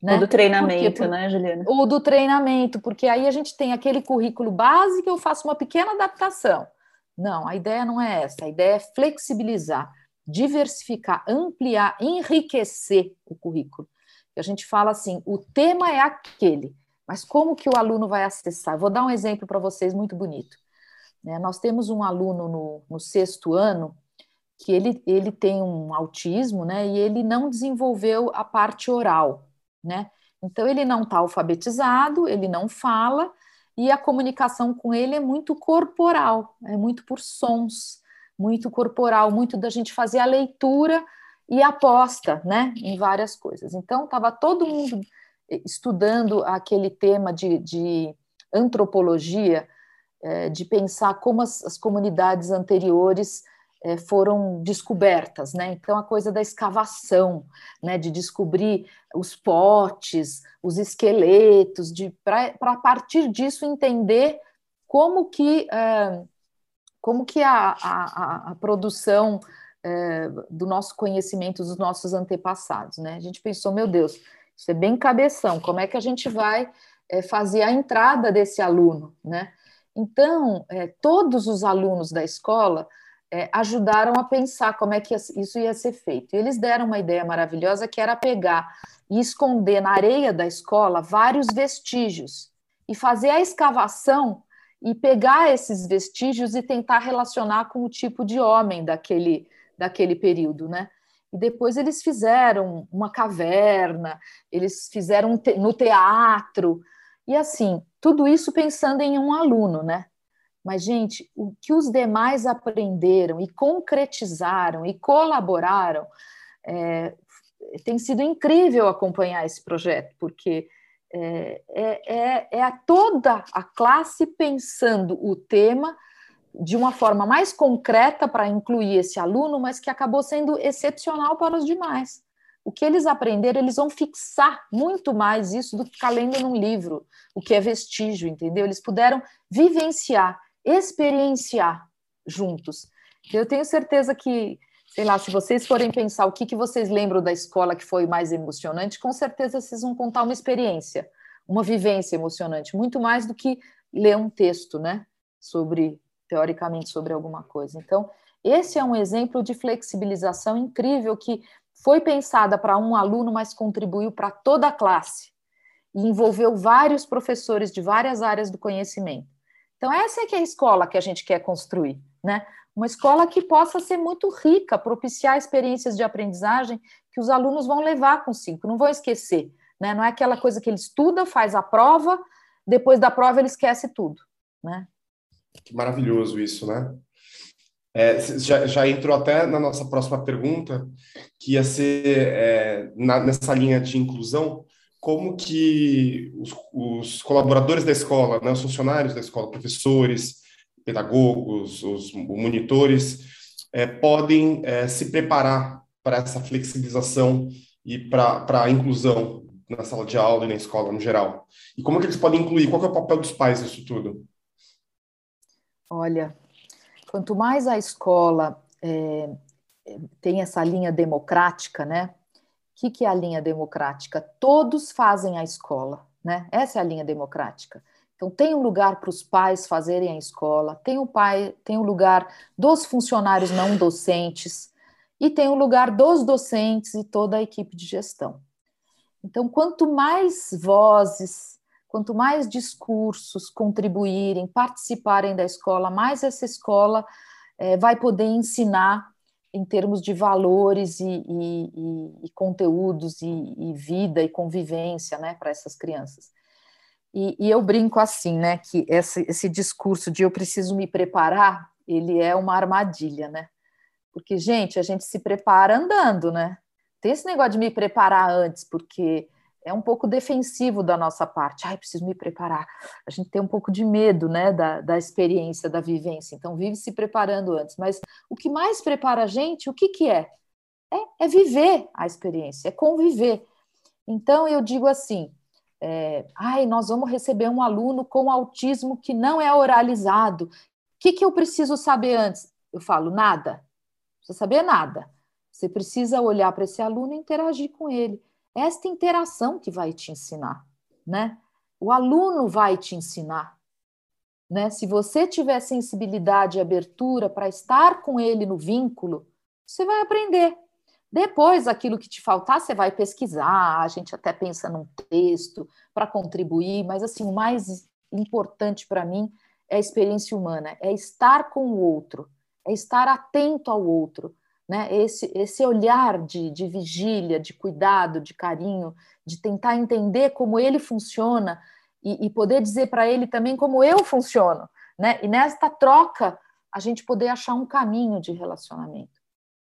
Né? Ou do treinamento, Por, né, Juliana? Ou do treinamento, porque aí a gente tem aquele currículo básico, eu faço uma pequena adaptação. Não, a ideia não é essa, a ideia é flexibilizar diversificar, ampliar, enriquecer o currículo. a gente fala assim, o tema é aquele, mas como que o aluno vai acessar? Vou dar um exemplo para vocês muito bonito. Né? Nós temos um aluno no, no sexto ano que ele, ele tem um autismo, né? E ele não desenvolveu a parte oral, né? Então ele não está alfabetizado, ele não fala e a comunicação com ele é muito corporal, é muito por sons muito corporal, muito da gente fazer a leitura e aposta, né, em várias coisas. Então, estava todo mundo estudando aquele tema de, de antropologia, é, de pensar como as, as comunidades anteriores é, foram descobertas, né? Então, a coisa da escavação, né, de descobrir os potes, os esqueletos, de para a partir disso entender como que é, como que a, a, a produção é, do nosso conhecimento dos nossos antepassados, né? A gente pensou, meu Deus, isso é bem cabeção, como é que a gente vai é, fazer a entrada desse aluno, né? Então, é, todos os alunos da escola é, ajudaram a pensar como é que isso ia ser feito. E eles deram uma ideia maravilhosa que era pegar e esconder na areia da escola vários vestígios e fazer a escavação e pegar esses vestígios e tentar relacionar com o tipo de homem daquele, daquele período, né? E depois eles fizeram uma caverna, eles fizeram no teatro, e assim, tudo isso pensando em um aluno, né? Mas, gente, o que os demais aprenderam e concretizaram e colaboraram, é, tem sido incrível acompanhar esse projeto, porque é, é, é, a toda a classe pensando o tema de uma forma mais concreta para incluir esse aluno, mas que acabou sendo excepcional para os demais. O que eles aprenderam, eles vão fixar muito mais isso do que ficar lendo num livro, o que é vestígio, entendeu? Eles puderam vivenciar, experienciar juntos. Eu tenho certeza que sei lá, se vocês forem pensar o que, que vocês lembram da escola que foi mais emocionante, com certeza vocês vão contar uma experiência, uma vivência emocionante, muito mais do que ler um texto, né? Sobre, teoricamente, sobre alguma coisa. Então, esse é um exemplo de flexibilização incrível que foi pensada para um aluno, mas contribuiu para toda a classe e envolveu vários professores de várias áreas do conhecimento. Então, essa é que é a escola que a gente quer construir, né? Uma escola que possa ser muito rica, propiciar experiências de aprendizagem que os alunos vão levar consigo, não vão esquecer. Né? Não é aquela coisa que ele estuda, faz a prova, depois da prova ele esquece tudo. Né? Que maravilhoso isso, né? É, já, já, entrou até na nossa próxima pergunta, que ia ser é, na, nessa linha de inclusão, como que os, os, colaboradores da escola, né, os funcionários da escola, professores, pedagogos, os monitores, é, podem é, se preparar para essa flexibilização e para a inclusão na sala de aula e na escola no geral? E como que eles podem incluir? Qual é o papel dos pais nisso tudo? Olha, quanto mais a escola é, tem essa linha democrática, né? O que, que é a linha democrática? Todos fazem a escola, né? Essa é a linha democrática. Então tem um lugar para os pais fazerem a escola, tem um pai, tem um lugar dos funcionários não docentes e tem um lugar dos docentes e toda a equipe de gestão. Então, quanto mais vozes, quanto mais discursos contribuírem, participarem da escola, mais essa escola é, vai poder ensinar em termos de valores e, e, e conteúdos e, e, vida e convivência né, para essas crianças. E, eu brinco assim, né, que esse, esse discurso de eu preciso me preparar, ele é uma armadilha, né? Porque, gente, a gente se prepara andando, né? Tem esse negócio de me preparar antes, porque é um pouco defensivo da nossa parte. Ai, preciso me preparar. A gente tem um pouco de medo, né, da, da experiência, da vivência. Então, vive se preparando antes. Mas o que mais prepara a gente, o que, que é? é? É viver a experiência, é conviver. Então, eu digo assim: é, ai, nós vamos receber um aluno com autismo que não é oralizado. O que, que eu preciso saber antes? Eu falo, nada. Não precisa saber nada. Você precisa olhar para esse aluno e interagir com ele esta interação que vai te ensinar, né? O aluno vai te ensinar, né? Se você tiver sensibilidade e abertura para estar com ele no vínculo, você vai aprender. Depois, aquilo que te faltar, você vai pesquisar, a gente até pensa num texto para contribuir, mas assim, o mais importante para mim é a experiência humana, é estar com o outro, é estar atento ao outro, né? Esse, esse olhar de, de vigília, de cuidado, de carinho, de tentar entender como ele funciona e, e poder dizer para ele também como eu funciono, né? E nesta troca a gente poder achar um caminho de relacionamento.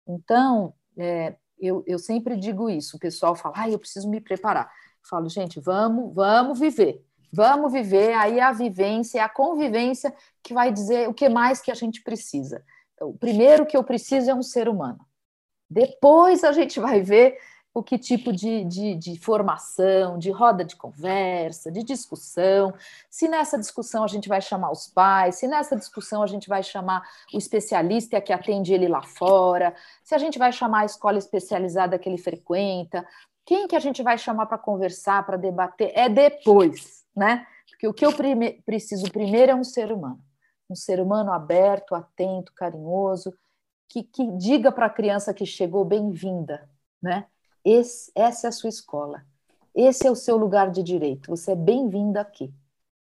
Então, é, eu, eu sempre digo isso. O pessoal fala, ah, eu preciso me preparar. Eu falo, gente, vamos, vamos viver. Vamos viver, aí a vivência, a convivência que vai dizer o que mais que a gente precisa o primeiro que eu preciso é um ser humano. Depois a gente vai ver o que tipo de, de, de, formação, de roda de conversa, de discussão. Se nessa discussão a gente vai chamar os pais, se nessa discussão a gente vai chamar o especialista que atende ele lá fora, se a gente vai chamar a escola especializada que ele frequenta, quem que a gente vai chamar para conversar, para debater, é depois, né? Porque o que eu prime preciso primeiro é um ser humano um ser humano aberto, atento, carinhoso, que, que diga para a criança que chegou bem-vinda, né? Esse, essa é a sua escola, esse é o seu lugar de direito, você é bem-vinda aqui,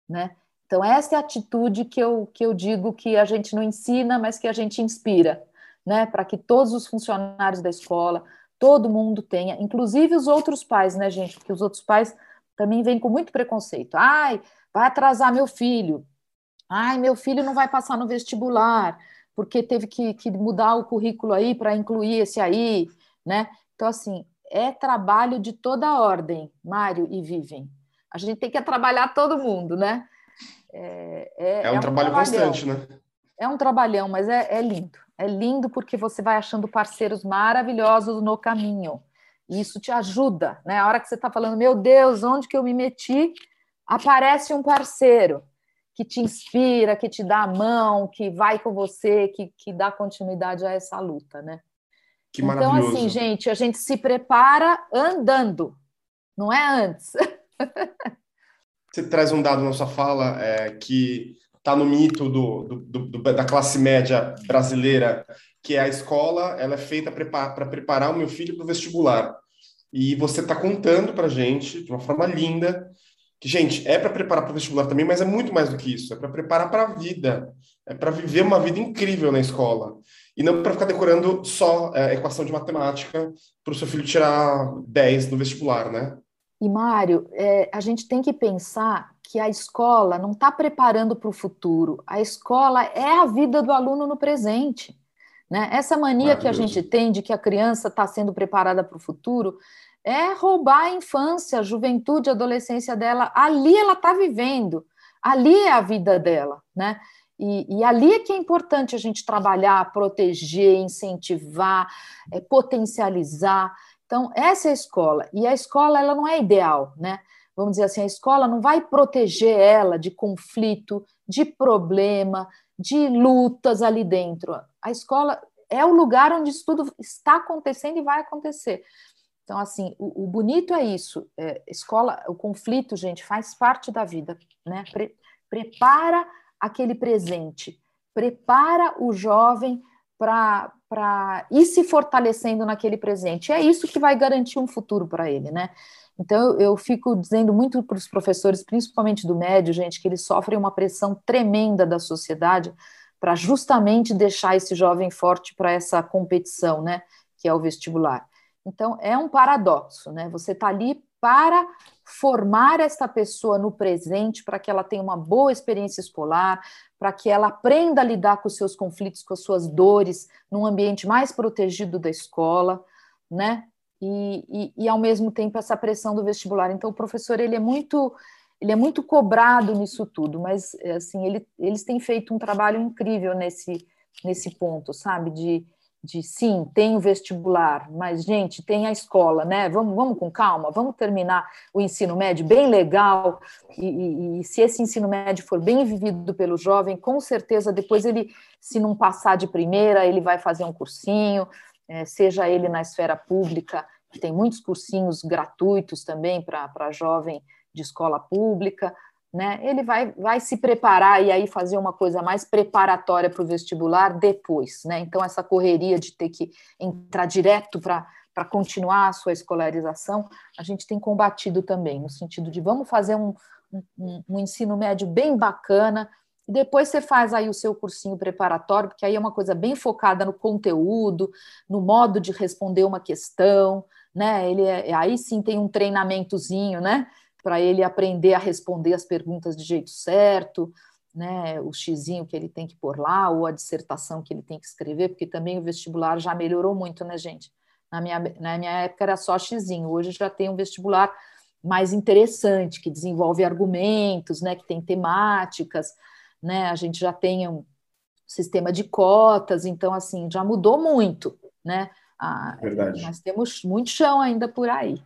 né? Então, essa é a atitude que eu, que eu digo que a gente não ensina, mas que a gente inspira, né? Para que todos os funcionários da escola, todo mundo tenha, inclusive os outros pais, né, gente? Porque os outros pais também vêm com muito preconceito. Ai, vai atrasar meu filho. Ai, meu filho não vai passar no vestibular, porque teve que, que mudar o currículo aí para incluir esse aí, né? Então, assim, é trabalho de toda a ordem, Mário e Vivem. A gente tem que trabalhar todo mundo, né? É, é, é um, é um trabalho constante, né? É um trabalhão, mas é, é lindo. É lindo porque você vai achando parceiros maravilhosos no caminho. E isso te ajuda, né? A hora que você está falando, meu Deus, onde que eu me meti? Aparece um parceiro que te inspira, que te dá a mão, que vai com você, que, que dá continuidade a essa luta, né? Que então, assim, gente, a gente se prepara andando, não é antes. Você traz um dado na sua fala é, que está no mito do, do, do, da classe média brasileira, que é a escola, ela é feita para preparar o meu filho para o vestibular. E você está contando para gente, de uma forma linda, que, gente, é para preparar para o vestibular também, mas é muito mais do que isso. É para preparar para a vida. É para viver uma vida incrível na escola. E não para ficar decorando só é, equação de matemática para o seu filho tirar 10 no vestibular, né? E, Mário, é, a gente tem que pensar que a escola não está preparando para o futuro. A escola é a vida do aluno no presente. Né? Essa mania que a gente tem de que a criança está sendo preparada para o futuro é roubar a infância, a juventude, a adolescência dela. Ali ela está vivendo, ali é a vida dela. Né? E, e, ali é que é importante a gente trabalhar, proteger, incentivar, é, potencializar. Então, essa é a escola. E a escola ela não é ideal, né? Vamos dizer assim, a escola não vai proteger ela de conflito, de problema, de lutas ali dentro. A escola é o lugar onde isso tudo está acontecendo e vai acontecer. Então, assim, o, o bonito é isso. É, escola, o conflito, gente, faz parte da vida, né? Pre, prepara aquele presente, prepara o jovem para ir se fortalecendo naquele presente. É isso que vai garantir um futuro para ele, né? Então, eu, eu fico dizendo muito para os professores, principalmente do médio, gente, que eles sofrem uma pressão tremenda da sociedade para justamente deixar esse jovem forte para essa competição, né? Que é o vestibular. Então, é um paradoxo, né? Você está ali para formar esta pessoa no presente, para que ela tenha uma boa experiência escolar, para que ela aprenda a lidar com os seus conflitos, com as suas dores, num ambiente mais protegido da escola, né? E, e, e, ao mesmo tempo essa pressão do vestibular. Então o professor ele é muito ele é muito cobrado nisso tudo, mas assim ele, eles têm feito um trabalho incrível nesse nesse ponto, sabe? De de sim, tem o vestibular, mas, gente, tem a escola, né? Vamos, vamos com calma, vamos terminar o ensino médio bem legal, e, e, e, se esse ensino médio for bem vivido pelo jovem, com certeza depois ele, se não passar de primeira, ele vai fazer um cursinho, é, seja ele na esfera pública, que tem muitos cursinhos gratuitos também para jovem de escola pública, né? Ele vai, vai se preparar e aí fazer uma coisa mais preparatória para o vestibular depois, né? Então, essa correria de ter que entrar direto para para continuar a sua escolarização, a gente tem combatido também, no sentido de vamos fazer um, um, um, ensino médio bem bacana, e depois você faz aí o seu cursinho preparatório, porque aí é uma coisa bem focada no conteúdo, no modo de responder uma questão, né? Ele é, aí sim tem um treinamentozinho, né? Para ele aprender a responder as perguntas de jeito certo, né, o xizinho que ele tem que pôr lá, ou a dissertação que ele tem que escrever, porque também o vestibular já melhorou muito, né, gente? Na minha, na minha época era só xizinho, hoje já tem um vestibular mais interessante, que desenvolve argumentos, né, que tem temáticas, né, a gente já tem um sistema de cotas, então, assim, já mudou muito, né? Ah, Verdade. Nós temos muito chão ainda por aí.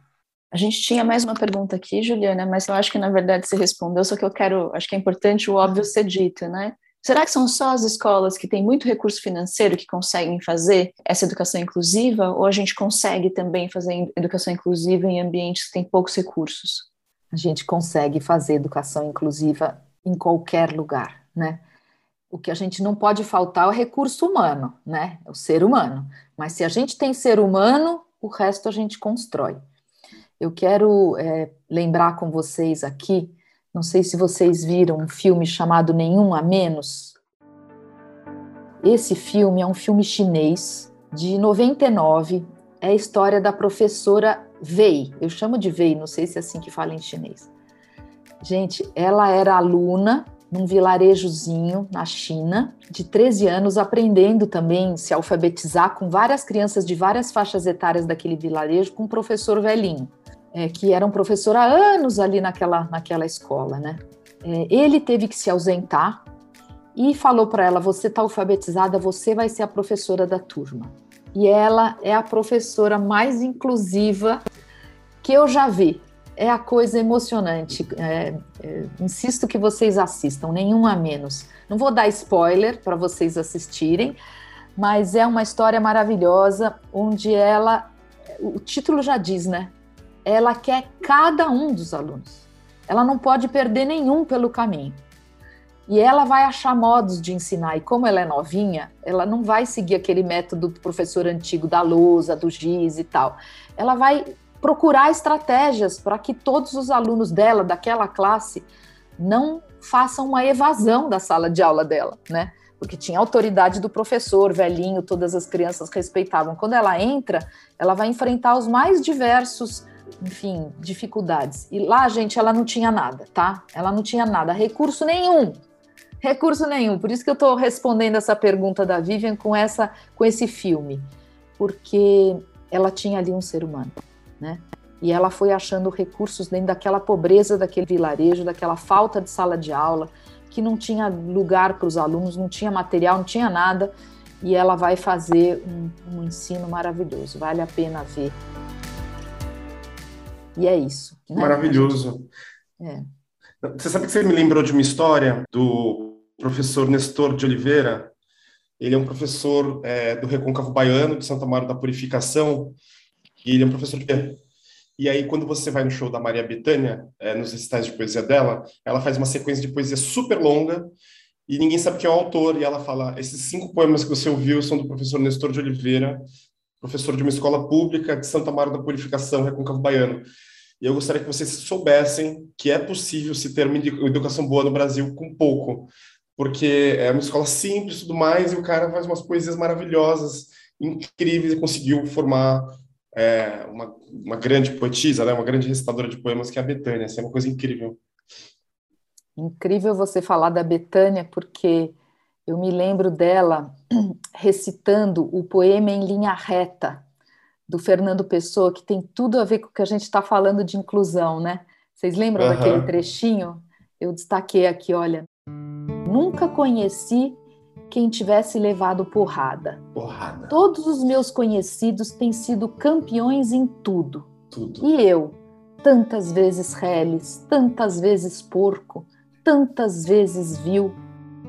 A gente tinha mais uma pergunta aqui, Juliana, mas eu acho que na verdade você respondeu, só que eu quero, acho que é importante o óbvio ser dito, né? Será que são só as escolas que têm muito recurso financeiro que conseguem fazer essa educação inclusiva, ou a gente consegue também fazer educação inclusiva em ambientes que têm poucos recursos? A gente consegue fazer educação inclusiva em qualquer lugar, né? O que a gente não pode faltar é o recurso humano, né? O ser humano. Mas se a gente tem ser humano, o resto a gente constrói. Eu quero é, lembrar com vocês aqui, não sei se vocês viram um filme chamado Nenhum a Menos. Esse filme é um filme chinês de 99, é a história da professora Wei. Eu chamo de Wei, não sei se é assim que fala em chinês. Gente, ela era aluna num vilarejozinho na China, de 13 anos, aprendendo também se alfabetizar com várias crianças de várias faixas etárias daquele vilarejo, com um professor velhinho é, que era um professor há anos ali naquela, naquela escola, né? É, ele teve que se ausentar e falou para ela: Você está alfabetizada, você vai ser a professora da turma. E ela é a professora mais inclusiva que eu já vi. É a coisa emocionante. É, é, insisto que vocês assistam, nenhum a menos. Não vou dar spoiler para vocês assistirem, mas é uma história maravilhosa onde ela. O título já diz, né? Ela quer cada um dos alunos. Ela não pode perder nenhum pelo caminho. E ela vai achar modos de ensinar. E como ela é novinha, ela não vai seguir aquele método do professor antigo da lousa, do giz e tal. Ela vai procurar estratégias para que todos os alunos dela, daquela classe, não façam uma evasão da sala de aula dela, né? Porque tinha autoridade do professor, velhinho, todas as crianças respeitavam. Quando ela entra, ela vai enfrentar os mais diversos, enfim, dificuldades. E lá, gente, ela não tinha nada, tá? Ela não tinha nada, recurso nenhum. Recurso nenhum. Por isso que eu estou respondendo essa pergunta da Vivian com essa, com esse filme, porque ela tinha ali um ser humano, né? E ela foi achando recursos dentro daquela pobreza daquele vilarejo, daquela falta de sala de aula, que não tinha lugar para os alunos, não tinha material, não tinha nada. E ela vai fazer um, um ensino maravilhoso, vale a pena ver. E é isso. Né? Maravilhoso. É. Você sabe que você me lembrou de uma história do professor Nestor de Oliveira? Ele é um professor é, do Recôncavo Baiano, de Santa Maria da Purificação, e ele é um professor de e aí, quando você vai no show da Maria Bethânia, é, nos recitais de poesia dela, ela faz uma sequência de poesia super longa e ninguém sabe quem é o autor. E ela fala: esses cinco poemas que você ouviu são do professor Nestor de Oliveira, professor de uma escola pública de Santa Maria da Purificação, Recôncavo Baiano. E eu gostaria que vocês soubessem que é possível se ter uma educação boa no Brasil com pouco, porque é uma escola simples e tudo mais, e o cara faz umas poesias maravilhosas, incríveis, e conseguiu formar é, uma, uma grande poetisa, né, uma grande recitadora de poemas, que é a Betânia. Isso é uma coisa incrível. Incrível você falar da Betânia, porque eu me lembro dela recitando o poema em linha reta do Fernando Pessoa, que tem tudo a ver com o que a gente está falando de inclusão, né? Vocês lembram uhum. daquele trechinho? Eu destaquei aqui, olha. Nunca conheci quem tivesse levado porrada. Porrada. Todos os meus conhecidos têm sido campeões em tudo. Tudo. E eu, tantas vezes reles, tantas vezes porco, tantas vezes vil,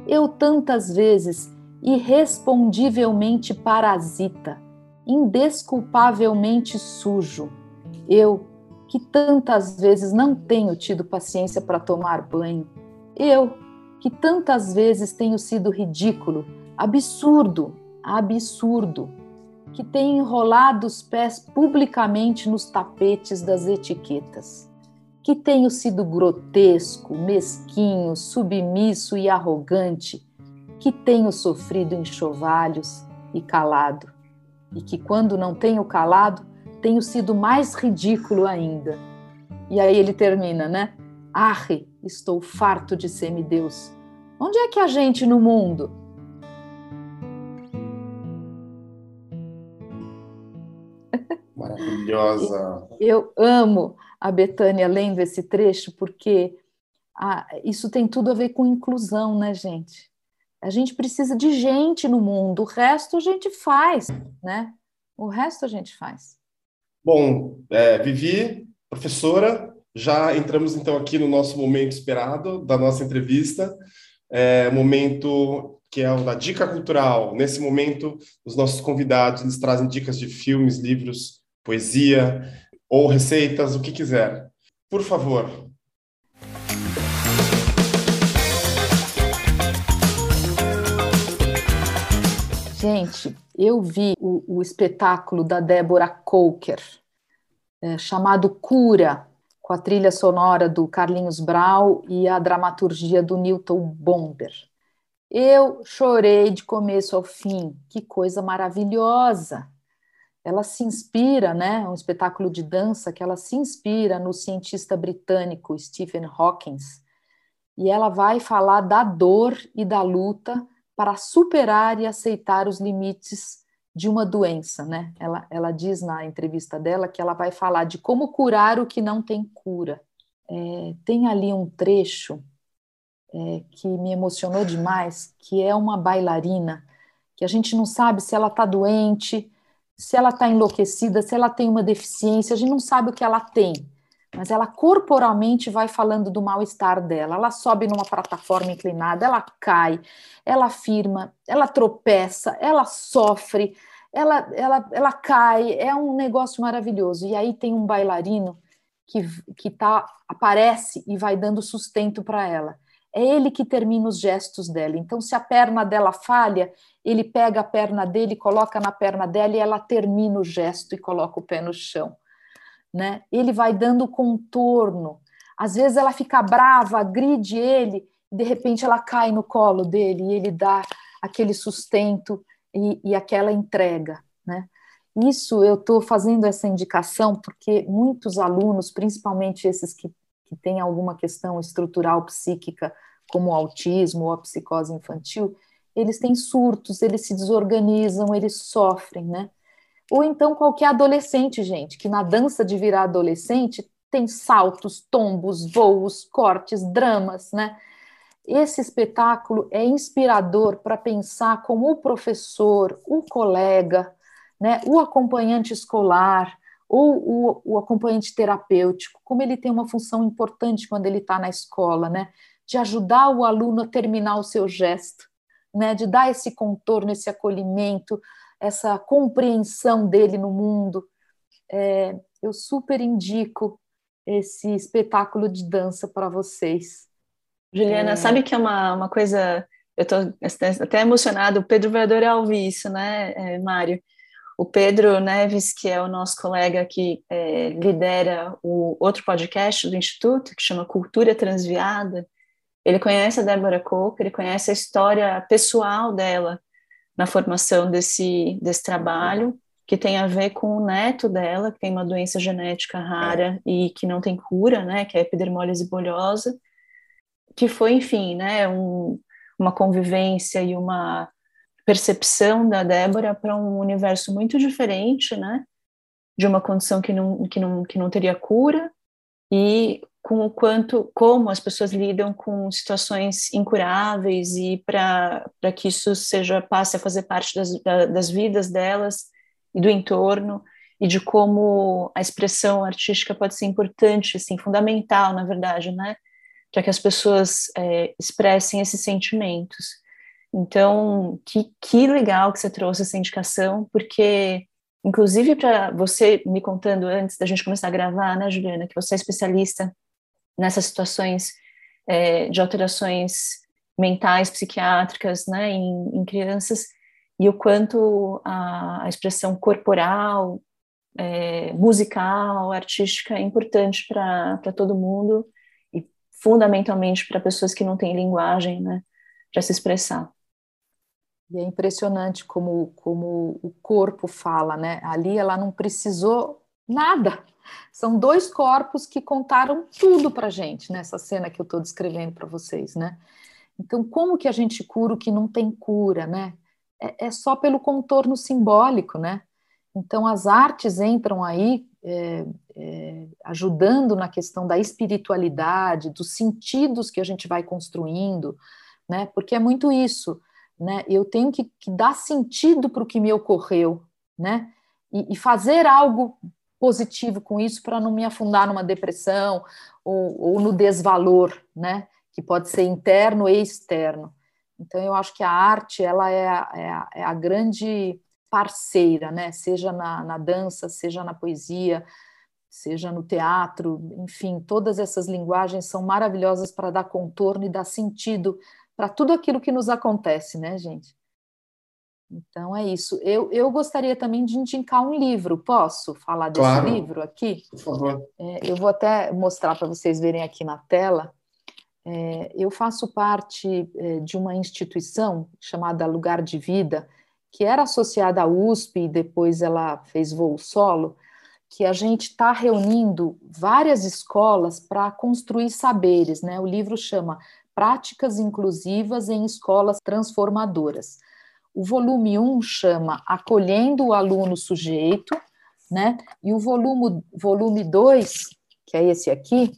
eu tantas vezes irrespondivelmente parasita, indesculpavelmente sujo. Eu, que tantas vezes não tenho tido paciência para tomar banho. Eu, que tantas vezes tenho sido ridículo, absurdo, absurdo, que tenho enrolado os pés publicamente nos tapetes das etiquetas, que tenho sido grotesco, mesquinho, submisso e arrogante, que tenho sofrido enxovalhos e calado, e que quando não tenho calado, tenho sido mais ridículo ainda. E aí ele termina, né? Arre, estou farto de semideus. Onde é que a gente no mundo? Maravilhosa. Eu amo a Betânia lendo esse trecho porque ah, isso tem tudo a ver com inclusão, né, gente? A gente precisa de gente no mundo, o resto a gente faz, né? O resto a gente faz. Bom, é, Vivi, professora, já entramos então aqui no nosso momento esperado da nossa entrevista, é, momento que é o da dica cultural. Nesse momento, os nossos convidados eles trazem dicas de filmes, livros, poesia ou receitas, o que quiser. Por favor. Gente, eu vi o, o espetáculo da Débora Coker, é, chamado Cura, com a trilha sonora do Carlinhos Brau e a dramaturgia do Newton Bomber. Eu chorei de começo ao fim, que coisa maravilhosa! Ela se inspira, né? É um espetáculo de dança que ela se inspira no cientista britânico Stephen Hawking, e ela vai falar da dor e da luta para superar e aceitar os limites de uma doença, né? Ela, ela diz na entrevista dela que ela vai falar de como curar o que não tem cura. É, tem ali um trecho é, que me emocionou demais, que é uma bailarina que a gente não sabe se ela está doente, se ela está enlouquecida, se ela tem uma deficiência, a gente não sabe o que ela tem, mas ela corporalmente vai falando do mal-estar dela. Ela sobe numa plataforma inclinada, ela cai, ela firma, ela tropeça, ela sofre, ela, ela, ela cai, é um negócio maravilhoso. E aí tem um bailarino que, que tá, aparece e vai dando sustento para ela. É ele que termina os gestos dela. Então, se a perna dela falha, ele pega a perna dele, coloca na perna dela e ela termina o gesto e coloca o pé no chão. Né? Ele vai dando contorno. Às vezes ela fica brava, agride ele, de repente ela cai no colo dele e ele dá aquele sustento e, e aquela entrega, né? Isso eu estou fazendo essa indicação porque muitos alunos, principalmente esses que, que têm alguma questão estrutural psíquica, como o autismo ou a psicose infantil, eles têm surtos, eles se desorganizam, eles sofrem, né? Ou então qualquer adolescente, gente, que na dança de virar adolescente tem saltos, tombos, voos, cortes, dramas, né? Esse espetáculo é inspirador para pensar como o professor, o colega, né, o acompanhante escolar ou o, o acompanhante terapêutico, como ele tem uma função importante quando ele está na escola, né, de ajudar o aluno a terminar o seu gesto, né, de dar esse contorno, esse acolhimento, essa compreensão dele no mundo. É, eu super indico esse espetáculo de dança para vocês. Juliana, é... sabe que é uma, uma coisa. Eu estou até emocionada, o Pedro vai adorar ouvir isso, né, é, Mário? O Pedro Neves, que é o nosso colega que é, lidera o outro podcast do Instituto, que chama Cultura Transviada, ele conhece a Débora Coco, ele conhece a história pessoal dela na formação desse, desse trabalho, que tem a ver com o neto dela, que tem uma doença genética rara e que não tem cura, né, que é a epidermólise bolhosa, que foi, enfim, né, um, uma convivência e uma percepção da Débora para um universo muito diferente, né, de uma condição que não, que não, que não teria cura e com o quanto, como as pessoas lidam com situações incuráveis e para que isso seja passe a fazer parte das, das vidas delas e do entorno e de como a expressão artística pode ser importante, assim, fundamental, na verdade, né, para que as pessoas é, expressem esses sentimentos. Então, que, que legal que você trouxe essa indicação, porque Inclusive, para você me contando antes da gente começar a gravar, né, Juliana, que você é especialista nessas situações é, de alterações mentais, psiquiátricas, né, em, em crianças, e o quanto a, a expressão corporal, é, musical, artística é importante para todo mundo e fundamentalmente para pessoas que não têm linguagem, né, para se expressar. E é impressionante como, como o corpo fala, né? Ali ela não precisou nada. São dois corpos que contaram tudo para gente nessa cena que eu estou descrevendo para vocês, né? Então, como que a gente cura o que não tem cura, né? É, é só pelo contorno simbólico, né? Então, as artes entram aí é, é, ajudando na questão da espiritualidade, dos sentidos que a gente vai construindo, né? Porque é muito isso né? Eu tenho que, que dar sentido para o que me ocorreu, né? E, e, fazer algo positivo com isso para não me afundar numa depressão ou, ou no desvalor, né? Que pode ser interno e externo. Então, eu acho que a arte ela é a, é é a grande parceira, né? Seja na, na dança, seja na poesia, seja no teatro, enfim, todas essas linguagens são maravilhosas para dar contorno e dar sentido para tudo aquilo que nos acontece, né, gente? Então é isso. Eu, eu gostaria também de indicar um livro. Posso falar desse claro. livro aqui? Por favor. É, eu vou até mostrar para vocês verem aqui na tela. É, eu faço parte é, de uma instituição chamada Lugar de Vida, que era associada à USP e depois ela fez voo solo, que a gente está reunindo várias escolas para construir saberes. Né? O livro chama práticas inclusivas em escolas transformadoras. O volume 1 chama Acolhendo o Aluno Sujeito, né? E o volume, volume 2, que é esse aqui,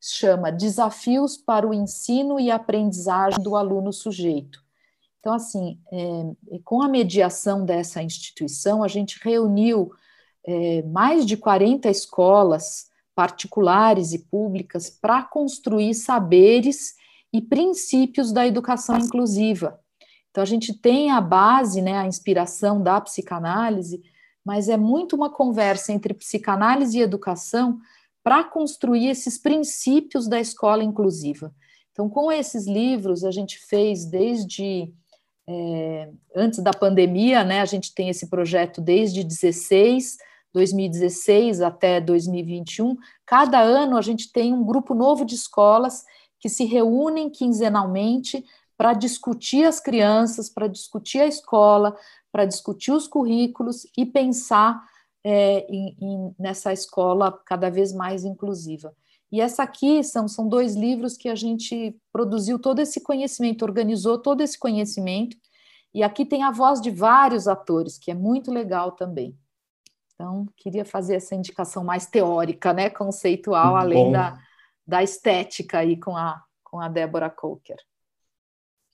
chama Desafios para o Ensino e Aprendizagem do Aluno Sujeito. Então, assim, é, com a mediação dessa instituição, a gente reuniu é, mais de 40 escolas particulares e públicas para construir saberes e princípios da educação inclusiva. Então, a gente tem a base, né, a inspiração da psicanálise, mas é muito uma conversa entre psicanálise e educação para construir esses princípios da escola inclusiva. Então, com esses livros, a gente fez desde é, antes da pandemia, né? A gente tem esse projeto desde 16, 2016 até 2021, cada ano a gente tem um grupo novo de escolas que se reúnem quinzenalmente para discutir as crianças, para discutir a escola, para discutir os currículos e pensar é, em, em, nessa escola cada vez mais inclusiva. E essa aqui são, são dois livros que a gente produziu todo esse conhecimento, organizou todo esse conhecimento, e aqui tem a voz de vários atores, que é muito legal também. Então, queria fazer essa indicação mais teórica, né, conceitual, além da, da estética aí com a, com a Débora Coker.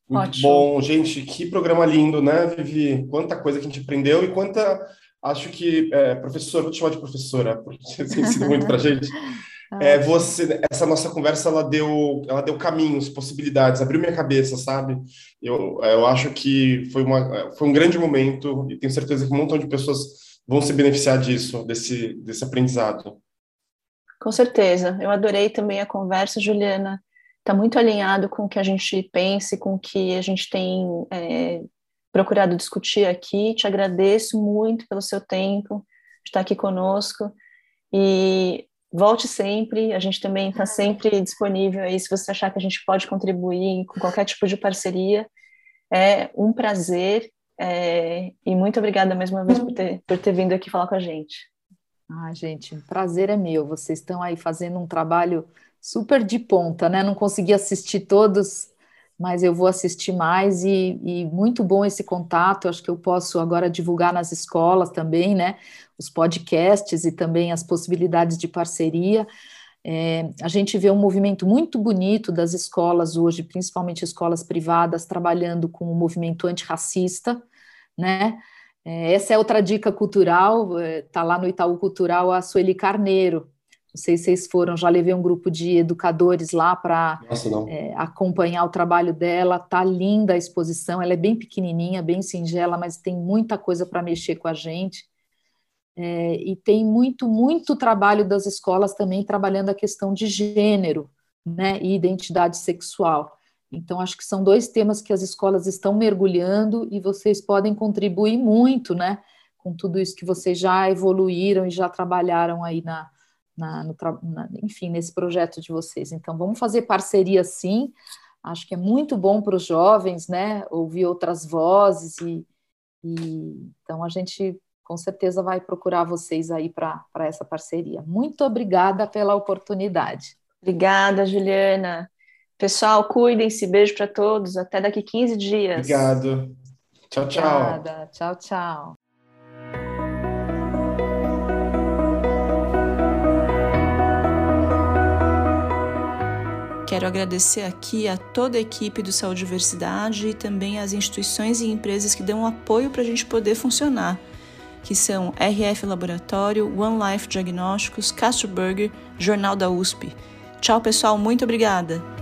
Muito Ótimo. bom, gente, que programa lindo, né, Vivi? Quanta coisa que a gente aprendeu e quanta. Acho que, é, professora, vou te chamar de professora, porque você tem sido muito para a gente. É, você, essa nossa conversa, ela deu, ela deu caminhos, possibilidades, abriu minha cabeça, sabe? Eu, eu acho que foi, uma, foi um grande momento e tenho certeza que um montão de pessoas vão se beneficiar disso, desse, desse aprendizado. Com certeza. Eu adorei também a conversa, Juliana está muito alinhado com o que a gente pensa e com o que a gente tem é, procurado discutir aqui. Te agradeço muito pelo seu tempo de estar aqui conosco e volte sempre. A gente também está sempre disponível aí se você achar que a gente pode contribuir com qualquer tipo de parceria. É um prazer é, e muito obrigada mais uma vez por ter, por ter vindo aqui falar com a gente. Ah, gente, prazer é meu. Vocês estão aí fazendo um trabalho super de ponta, né? Não consegui assistir todos, mas eu vou assistir mais e, e, muito bom esse contato. Acho que eu posso agora divulgar nas escolas também, né? Os podcasts e também as possibilidades de parceria. É, a gente vê um movimento muito bonito das escolas hoje, principalmente escolas privadas, trabalhando com o movimento antirracista, né? É, essa é outra dica cultural, está é, lá no Itaú Cultural a Sueli Carneiro, não sei se vocês foram, já levei um grupo de educadores lá para é, acompanhar o trabalho dela. Tá linda a exposição, ela é bem pequenininha, bem singela, mas tem muita coisa para mexer com a gente. É, e tem muito, muito trabalho das escolas também trabalhando a questão de gênero né, e identidade sexual. Então, acho que são dois temas que as escolas estão mergulhando e vocês podem contribuir muito né, com tudo isso que vocês já evoluíram e já trabalharam aí na, na, no, na, enfim, nesse projeto de vocês. Então, vamos fazer parceria sim. Acho que é muito bom para os jovens, né? Ouvir outras vozes e, e, então a gente com certeza vai procurar vocês aí para essa parceria. Muito obrigada pela oportunidade. Obrigada, Juliana. Pessoal, cuidem-se. Beijo para todos. Até daqui 15 dias. Obrigado. Tchau, tchau. Obrigada. Tchau, tchau. Quero agradecer aqui a toda a equipe do Saúde e Diversidade e também as instituições e empresas que dão apoio para a gente poder funcionar, que são RF Laboratório, One Life Diagnósticos, Castro Burger, Jornal da USP. Tchau, pessoal, muito obrigada!